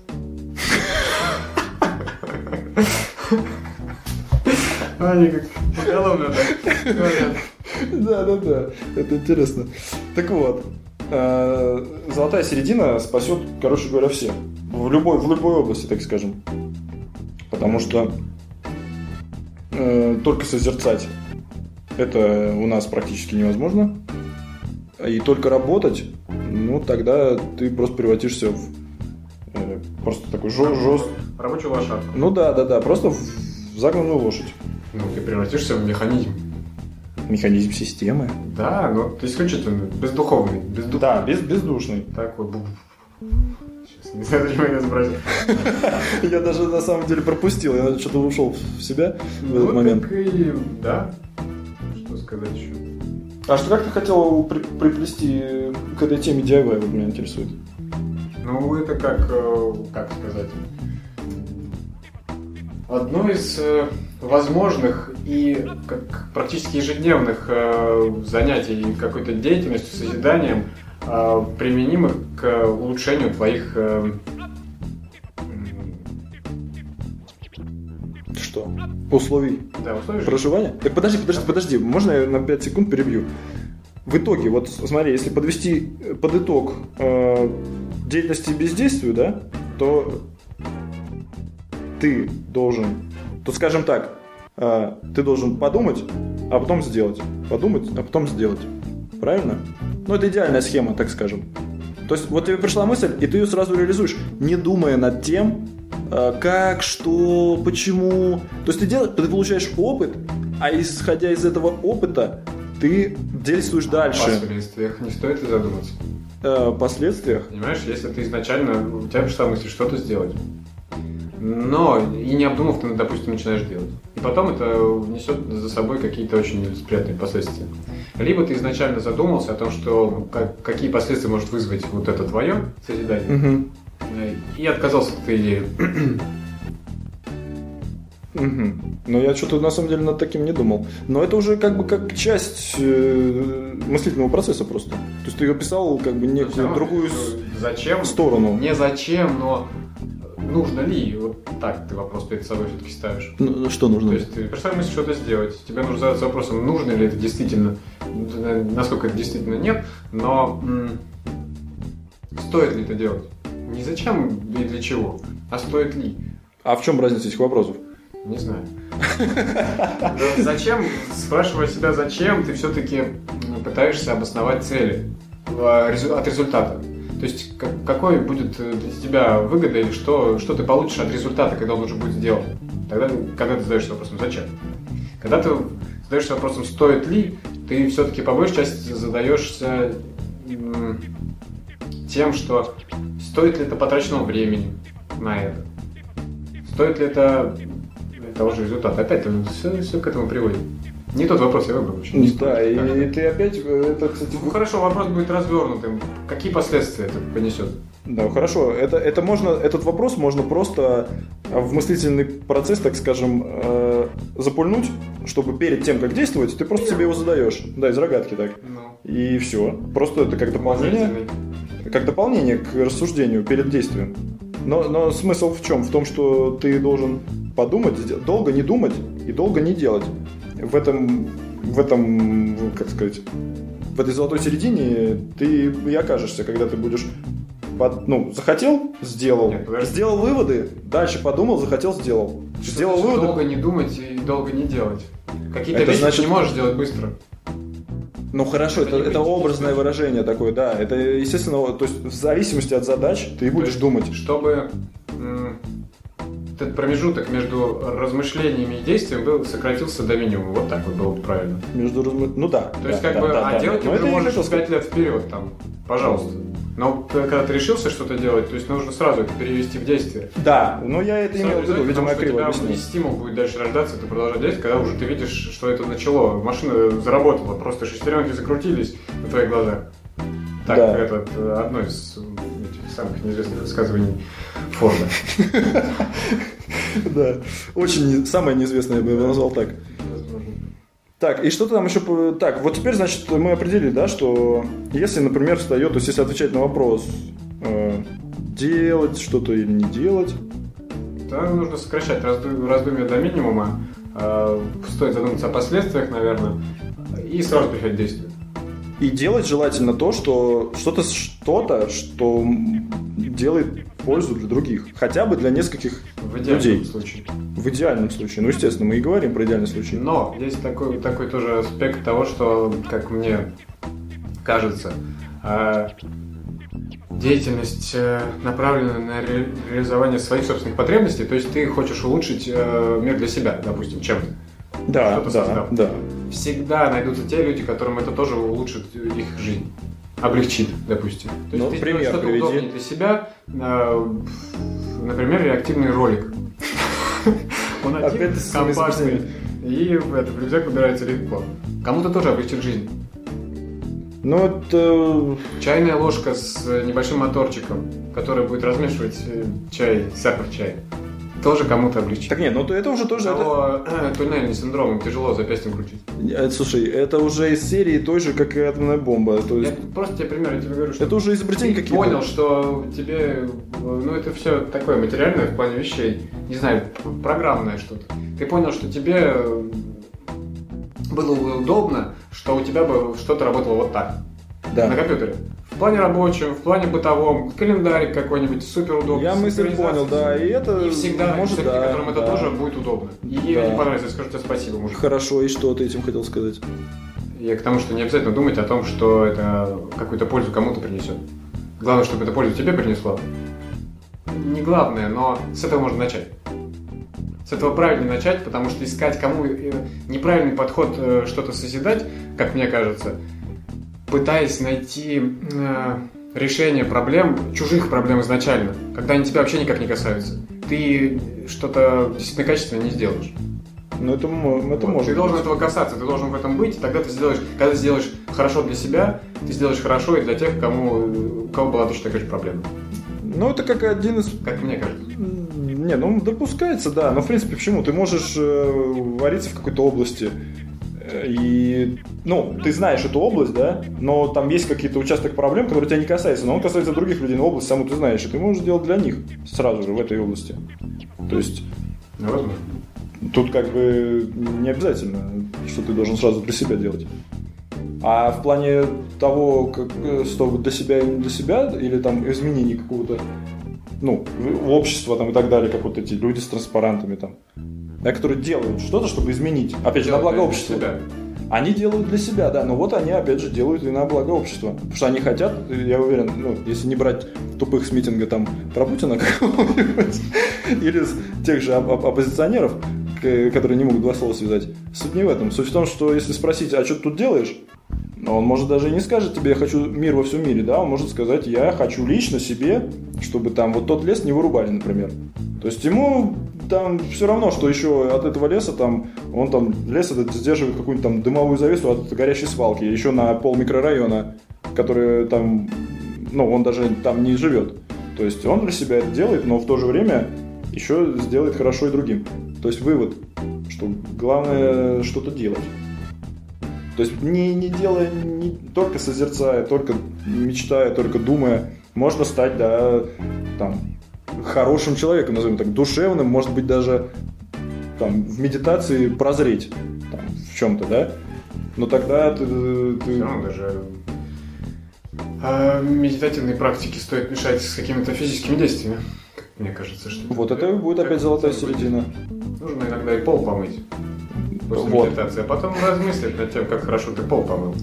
Они как поголовно так говорят. Да, да, да, это интересно. Так вот, э, золотая середина спасет, короче говоря, все. В любой, в любой области, так скажем. Потому что э, только созерцать это у нас практически невозможно. И только работать, ну тогда ты просто превратишься в э, просто такой жест. Рабочую лошадку. Ну да, да, да, просто в загнанную лошадь. Ну, ты превратишься в механизм. Механизм системы. Да, но ты исключительно бездуховный. Бездуховный. Да, без, бездушный. Так вот. Сейчас не знаю, зачем я это изобразил. Я даже на самом деле пропустил, я что-то ушел в себя в этот Ну, момент. и... Да. Что сказать еще? А что как ты хотел при- приплести к этой теме DIY, вот меня интересует? Ну, это как, э, как сказать, одно из э, возможных и как практически ежедневных э, занятий какой-то деятельностью, созиданием, э, применимых к улучшению твоих э, Что? Условий да, условий проживания? Так подожди, подожди, подожди, можно я на 5 секунд перебью? в итоге, вот смотри, если подвести э, под итог э, деятельности и бездействию, да, то ты должен, то скажем так, э, ты должен подумать, а потом сделать. Подумать, а потом сделать. Правильно? Ну, это идеальная схема, так скажем. То есть, вот тебе пришла мысль, и ты ее сразу реализуешь, не думая над тем, э, как, что, почему. То есть ты, делаешь, ты получаешь опыт, а исходя из этого опыта, ты действуешь дальше. О последствиях не стоит ли задуматься? Э, последствиях? Понимаешь, если ты изначально, у тебя пришла мысль что-то сделать, но и не обдумав, ты, допустим, начинаешь делать. И потом это несет за собой какие-то очень нелицеприятные последствия. Либо ты изначально задумался о том, что как, какие последствия может вызвать вот это твое созидание, Угу. и отказался от этой идеи. Угу. Но я что-то на самом деле над таким не думал. Но это уже как бы как часть э, мыслительного процесса просто. То есть ты ее писал как бы некую другую с- Зачем? сторону. Не зачем, но нужно ли? Вот так ты вопрос перед собой все-таки ставишь. Ну, что нужно? То есть ты пришла мысль что-то сделать. Тебе нужно задаться вопросом, нужно ли это действительно, насколько это действительно нет, но м, стоит ли это делать? Не зачем и для чего, а стоит ли? А в чем разница этих вопросов? Не знаю. Зачем, спрашивая себя, зачем, ты все-таки пытаешься обосновать цели а, от результата. То есть как- какой будет э, для тебя выгода или что, что ты получишь от результата, когда он уже будет сделан. Тогда, когда ты задаешься вопросом «зачем?». Когда ты задаешься вопросом «стоит ли?», ты все-таки по большей части задаешься тем, что стоит ли это потраченного времени на это. Стоит ли это того же результата? Опять все, все к этому приводит. Не тот вопрос я выбрал. не Да, и Так. ты опять, э, это, кстати, Ну хорошо, вопрос будет развернутым. Какие последствия это понесет? Да, хорошо. Это, это можно, этот вопрос можно просто в мыслительный процесс, так скажем, э, запульнуть, чтобы перед тем, как действовать, ты просто себе его задаешь. Да, из рогатки так. Ну, И все. Просто это как дополнение, как дополнение к рассуждению перед действием. Но, но смысл в чем? В том, что ты должен подумать, долго не думать и долго не делать. В этом, в этом, как сказать, в этой золотой середине ты и окажешься, когда ты будешь под- ну, захотел, сделал. Нет, подожди. сделал выводы, дальше подумал, захотел, сделал. Что сделал выводы. Долго не думать и долго не делать. Какие-то Это вещи значит- не можешь делать быстро. Ну хорошо, Это это, это образное действовать. выражение такое, да. Это, естественно, то есть в зависимости от задач ты и будешь есть думать. Чтобы этот промежуток между размышлениями и действием был, сократился до минимума. Вот так вот было бы правильно. Между размы- Ну да. То есть, да, как да, бы, да, а да. делать ты Но уже можешь хотел сказать. 5 лет вперед, там, пожалуйста. Но ты- когда ты решился что-то делать, то есть нужно сразу это перевести в действие. Да, но я это имел в виду, видимо, криво объяснил. стимул будет дальше рождаться, ты продолжать действовать, когда уже ты видишь, что это начало. Машина заработала, просто шестеренки закрутились на твоих глазах. Так, Да. этот, э, одно из самых неизвестных высказываний Форда. Да, очень самое неизвестное я бы его назвал так. Так, и что-то там еще... Так, вот теперь, значит, мы определили, да, что если, например, встает, то есть если отвечать на вопрос, э, делать что-то или не делать, Да, нужно сокращать разду- раздумья до минимума. э, Стоит задуматься о последствиях, наверное, и сразу переходить к действию. И делать желательно то, что что-то, что-то, что делает пользу для других. Хотя бы для нескольких В идеальном Людей. случае. в идеальном случае. Ну, естественно, мы и говорим про идеальный случай. Но есть такой, такой тоже аспект того, что, как мне кажется, э, деятельность э, направлена на ре- реализование своих собственных потребностей, то есть ты хочешь улучшить э, мир для себя, допустим, чем-то. Да, что-то да, создал. да. Всегда найдутся те люди, которым это тоже улучшит их жизнь. Облегчит, допустим. То есть Ну, ты пример что-то приведи. удобнее для себя, э, например, реактивный ролик. Он один, компактный, и это рюкзак убирается легко. Кому-то тоже облегчит жизнь. Ну, это... Чайная ложка с небольшим моторчиком, который будет размешивать э, чай, сахар в чай, тоже кому-то облегчит. Так нет, ну то это уже тоже... это- Кого э, туннельный синдром тяжело запястьем крутить. Э, Слушай, это уже из серии той же, как и атомная бомба. То Я есть, просто тебе пример, я тебе говорю, что это уже изобретение ты какие-то. понял, что тебе, ну это все такое материальное в плане вещей, не знаю, программное что-то. Ты понял, что тебе э, было бы удобно, что у тебя бы что-то работало вот так. Да. На компьютере. В плане рабочем, в плане бытовом, календарик какой-нибудь супер удобный. Я мысль понял, да, и это И всегда может, да, которым это да. тоже будет удобно. И Да. ей не понравится, скажу тебе спасибо, мужик. Хорошо, и что ты этим хотел сказать? Я к тому, что не обязательно думать о том, что это какую-то пользу кому-то принесет. Главное, чтобы это пользу тебе принесло. Не главное, но с этого можно начать. С этого правильно начать, потому что искать кому э, неправильный подход э, что-то созидать, как мне кажется, пытаясь найти э, решение проблем, чужих проблем изначально, когда они тебя вообще никак не касаются, ты что-то действительно качественное не сделаешь. Ну, это, это Вот, может Ты должен быть. этого касаться, ты должен в этом быть, и тогда ты сделаешь, когда ты сделаешь хорошо для себя, ты сделаешь хорошо и для тех, кому, у кого была точно такая же проблема. Ну, это как один из... Как мне кажется. Не, ну, допускается, да. Но, в принципе, почему? Ты можешь э, вариться в какой-то области. Э, И, ну, ты знаешь эту область, да, но там есть какие-то участок проблем, которые тебя не касаются, но он касается других людей, но область саму ты знаешь, и ты можешь делать для них сразу же в этой области. То есть возможно. Тут как бы не обязательно, что ты должен сразу для себя делать. А в плане того, как, э, что для себя и не для себя, или там изменений какого-то, ну, общества там и так далее, как вот эти люди с транспарантами там, да, которые делают что-то, чтобы изменить, опять же, на благо общества. себя. Они делают для себя, да, но вот они опять же делают и на благо общества. Потому что они хотят, я уверен, ну, если не брать тупых с митинга там про Путина какого-нибудь, или тех же оп- оп- оппозиционеров, которые не могут два слова связать. Суть не в этом. Суть в том, что если спросить, а что ты тут делаешь, он может даже и не скажет тебе, я хочу мир во всем мире, да, он может сказать, я хочу лично себе, чтобы там вот тот лес не вырубали, например. То есть ему там все равно, что еще от этого леса там, он там, лес этот сдерживает какую-нибудь там дымовую завесу от горящей свалки, еще на пол микрорайона, который там, ну, он даже там не живет. То есть он для себя это делает, но в то же время еще сделает хорошо и другим. То есть вывод, что главное что-то делать. То есть не, не делая, не только созерцая, только мечтая, только думая, можно стать, да, там, хорошим человеком, назовем так, душевным, может быть, даже там, в медитации прозреть там, в чем-то, да? Но тогда ты, ты- Все равно даже а, медитативные практики стоит мешать с какими-то физическими действиями. Мне кажется, что Вот это будет опять золотая середина. Нужно иногда и пол помыть после Вот. медитации, а потом размыслить над тем, как хорошо ты пол помыл.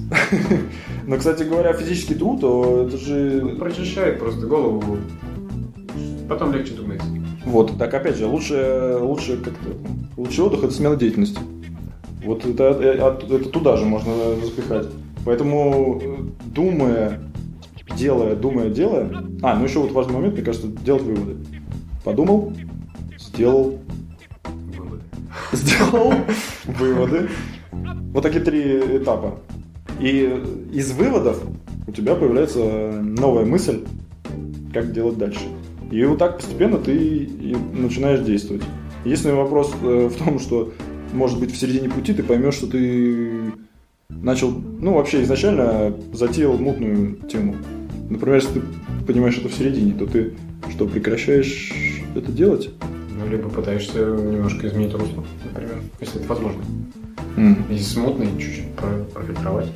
Но, кстати говоря, физический труд, то это же... Прочищает просто голову. Потом легче думается. Вот, так опять же, лучше, лучше как-то, лучший отдых – это смена деятельности. Вот это, это, это туда же можно запихать. Поэтому, э, думая, делая, думая, делая... А, ну еще вот важный момент, мне кажется, делать выводы. Подумал, сделал. сделал выводы. Вот такие три этапа. И из выводов у тебя появляется новая мысль, как делать дальше. И вот так постепенно ты начинаешь действовать. Единственный вопрос э, в том, что, может быть, в середине пути ты поймешь, что ты начал, ну, вообще изначально затеял мутную тему. Например, если ты понимаешь это в середине, то ты что, прекращаешь это делать? Ну, либо пытаешься немножко изменить русло, например, если это возможно. М. И смутный чуть-чуть про- профильтровать.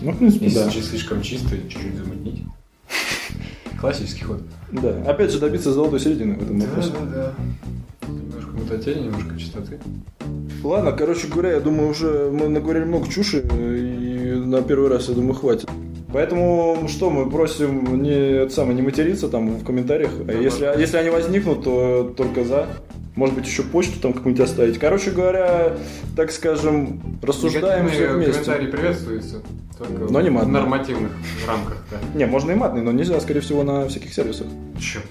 Ну, в принципе, Если да. слишком чисто, чуть-чуть замутнить. Классический ход. Да. Опять же, добиться золотой середины в этом вопросе. да. Немножко мутатели, немножко чистоты. Ладно, короче говоря, я думаю, уже мы наговорили много чуши, и на первый раз, я думаю, хватит. Поэтому что мы просим не, самое, не материться там в комментариях. А Да, если, да. если они возникнут, то только за. Может быть, еще почту там какую-нибудь оставить. Короче говоря, так скажем, рассуждаем все вместе. комментарии приветствуются. Только Но не в матные. нормативных рамках, да. Не, можно и матный, но нельзя, скорее всего, на всяких сервисах. Черт.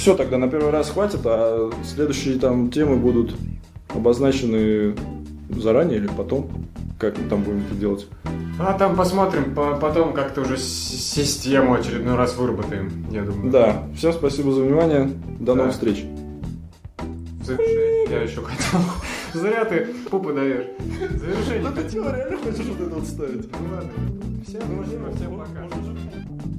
Все, тогда на первый раз хватит, а следующие там темы будут обозначены заранее или потом. Как мы там будем это делать? А там посмотрим, по- потом как-то уже систему очередной раз выработаем, я думаю. Да, всем спасибо за внимание. До Да. новых встреч. В завершение я еще хотел. Зря ты пупы даешь. Завершение. реально хочешь вот это вот ставить? Ну ладно. Всем спасибо, всем пока.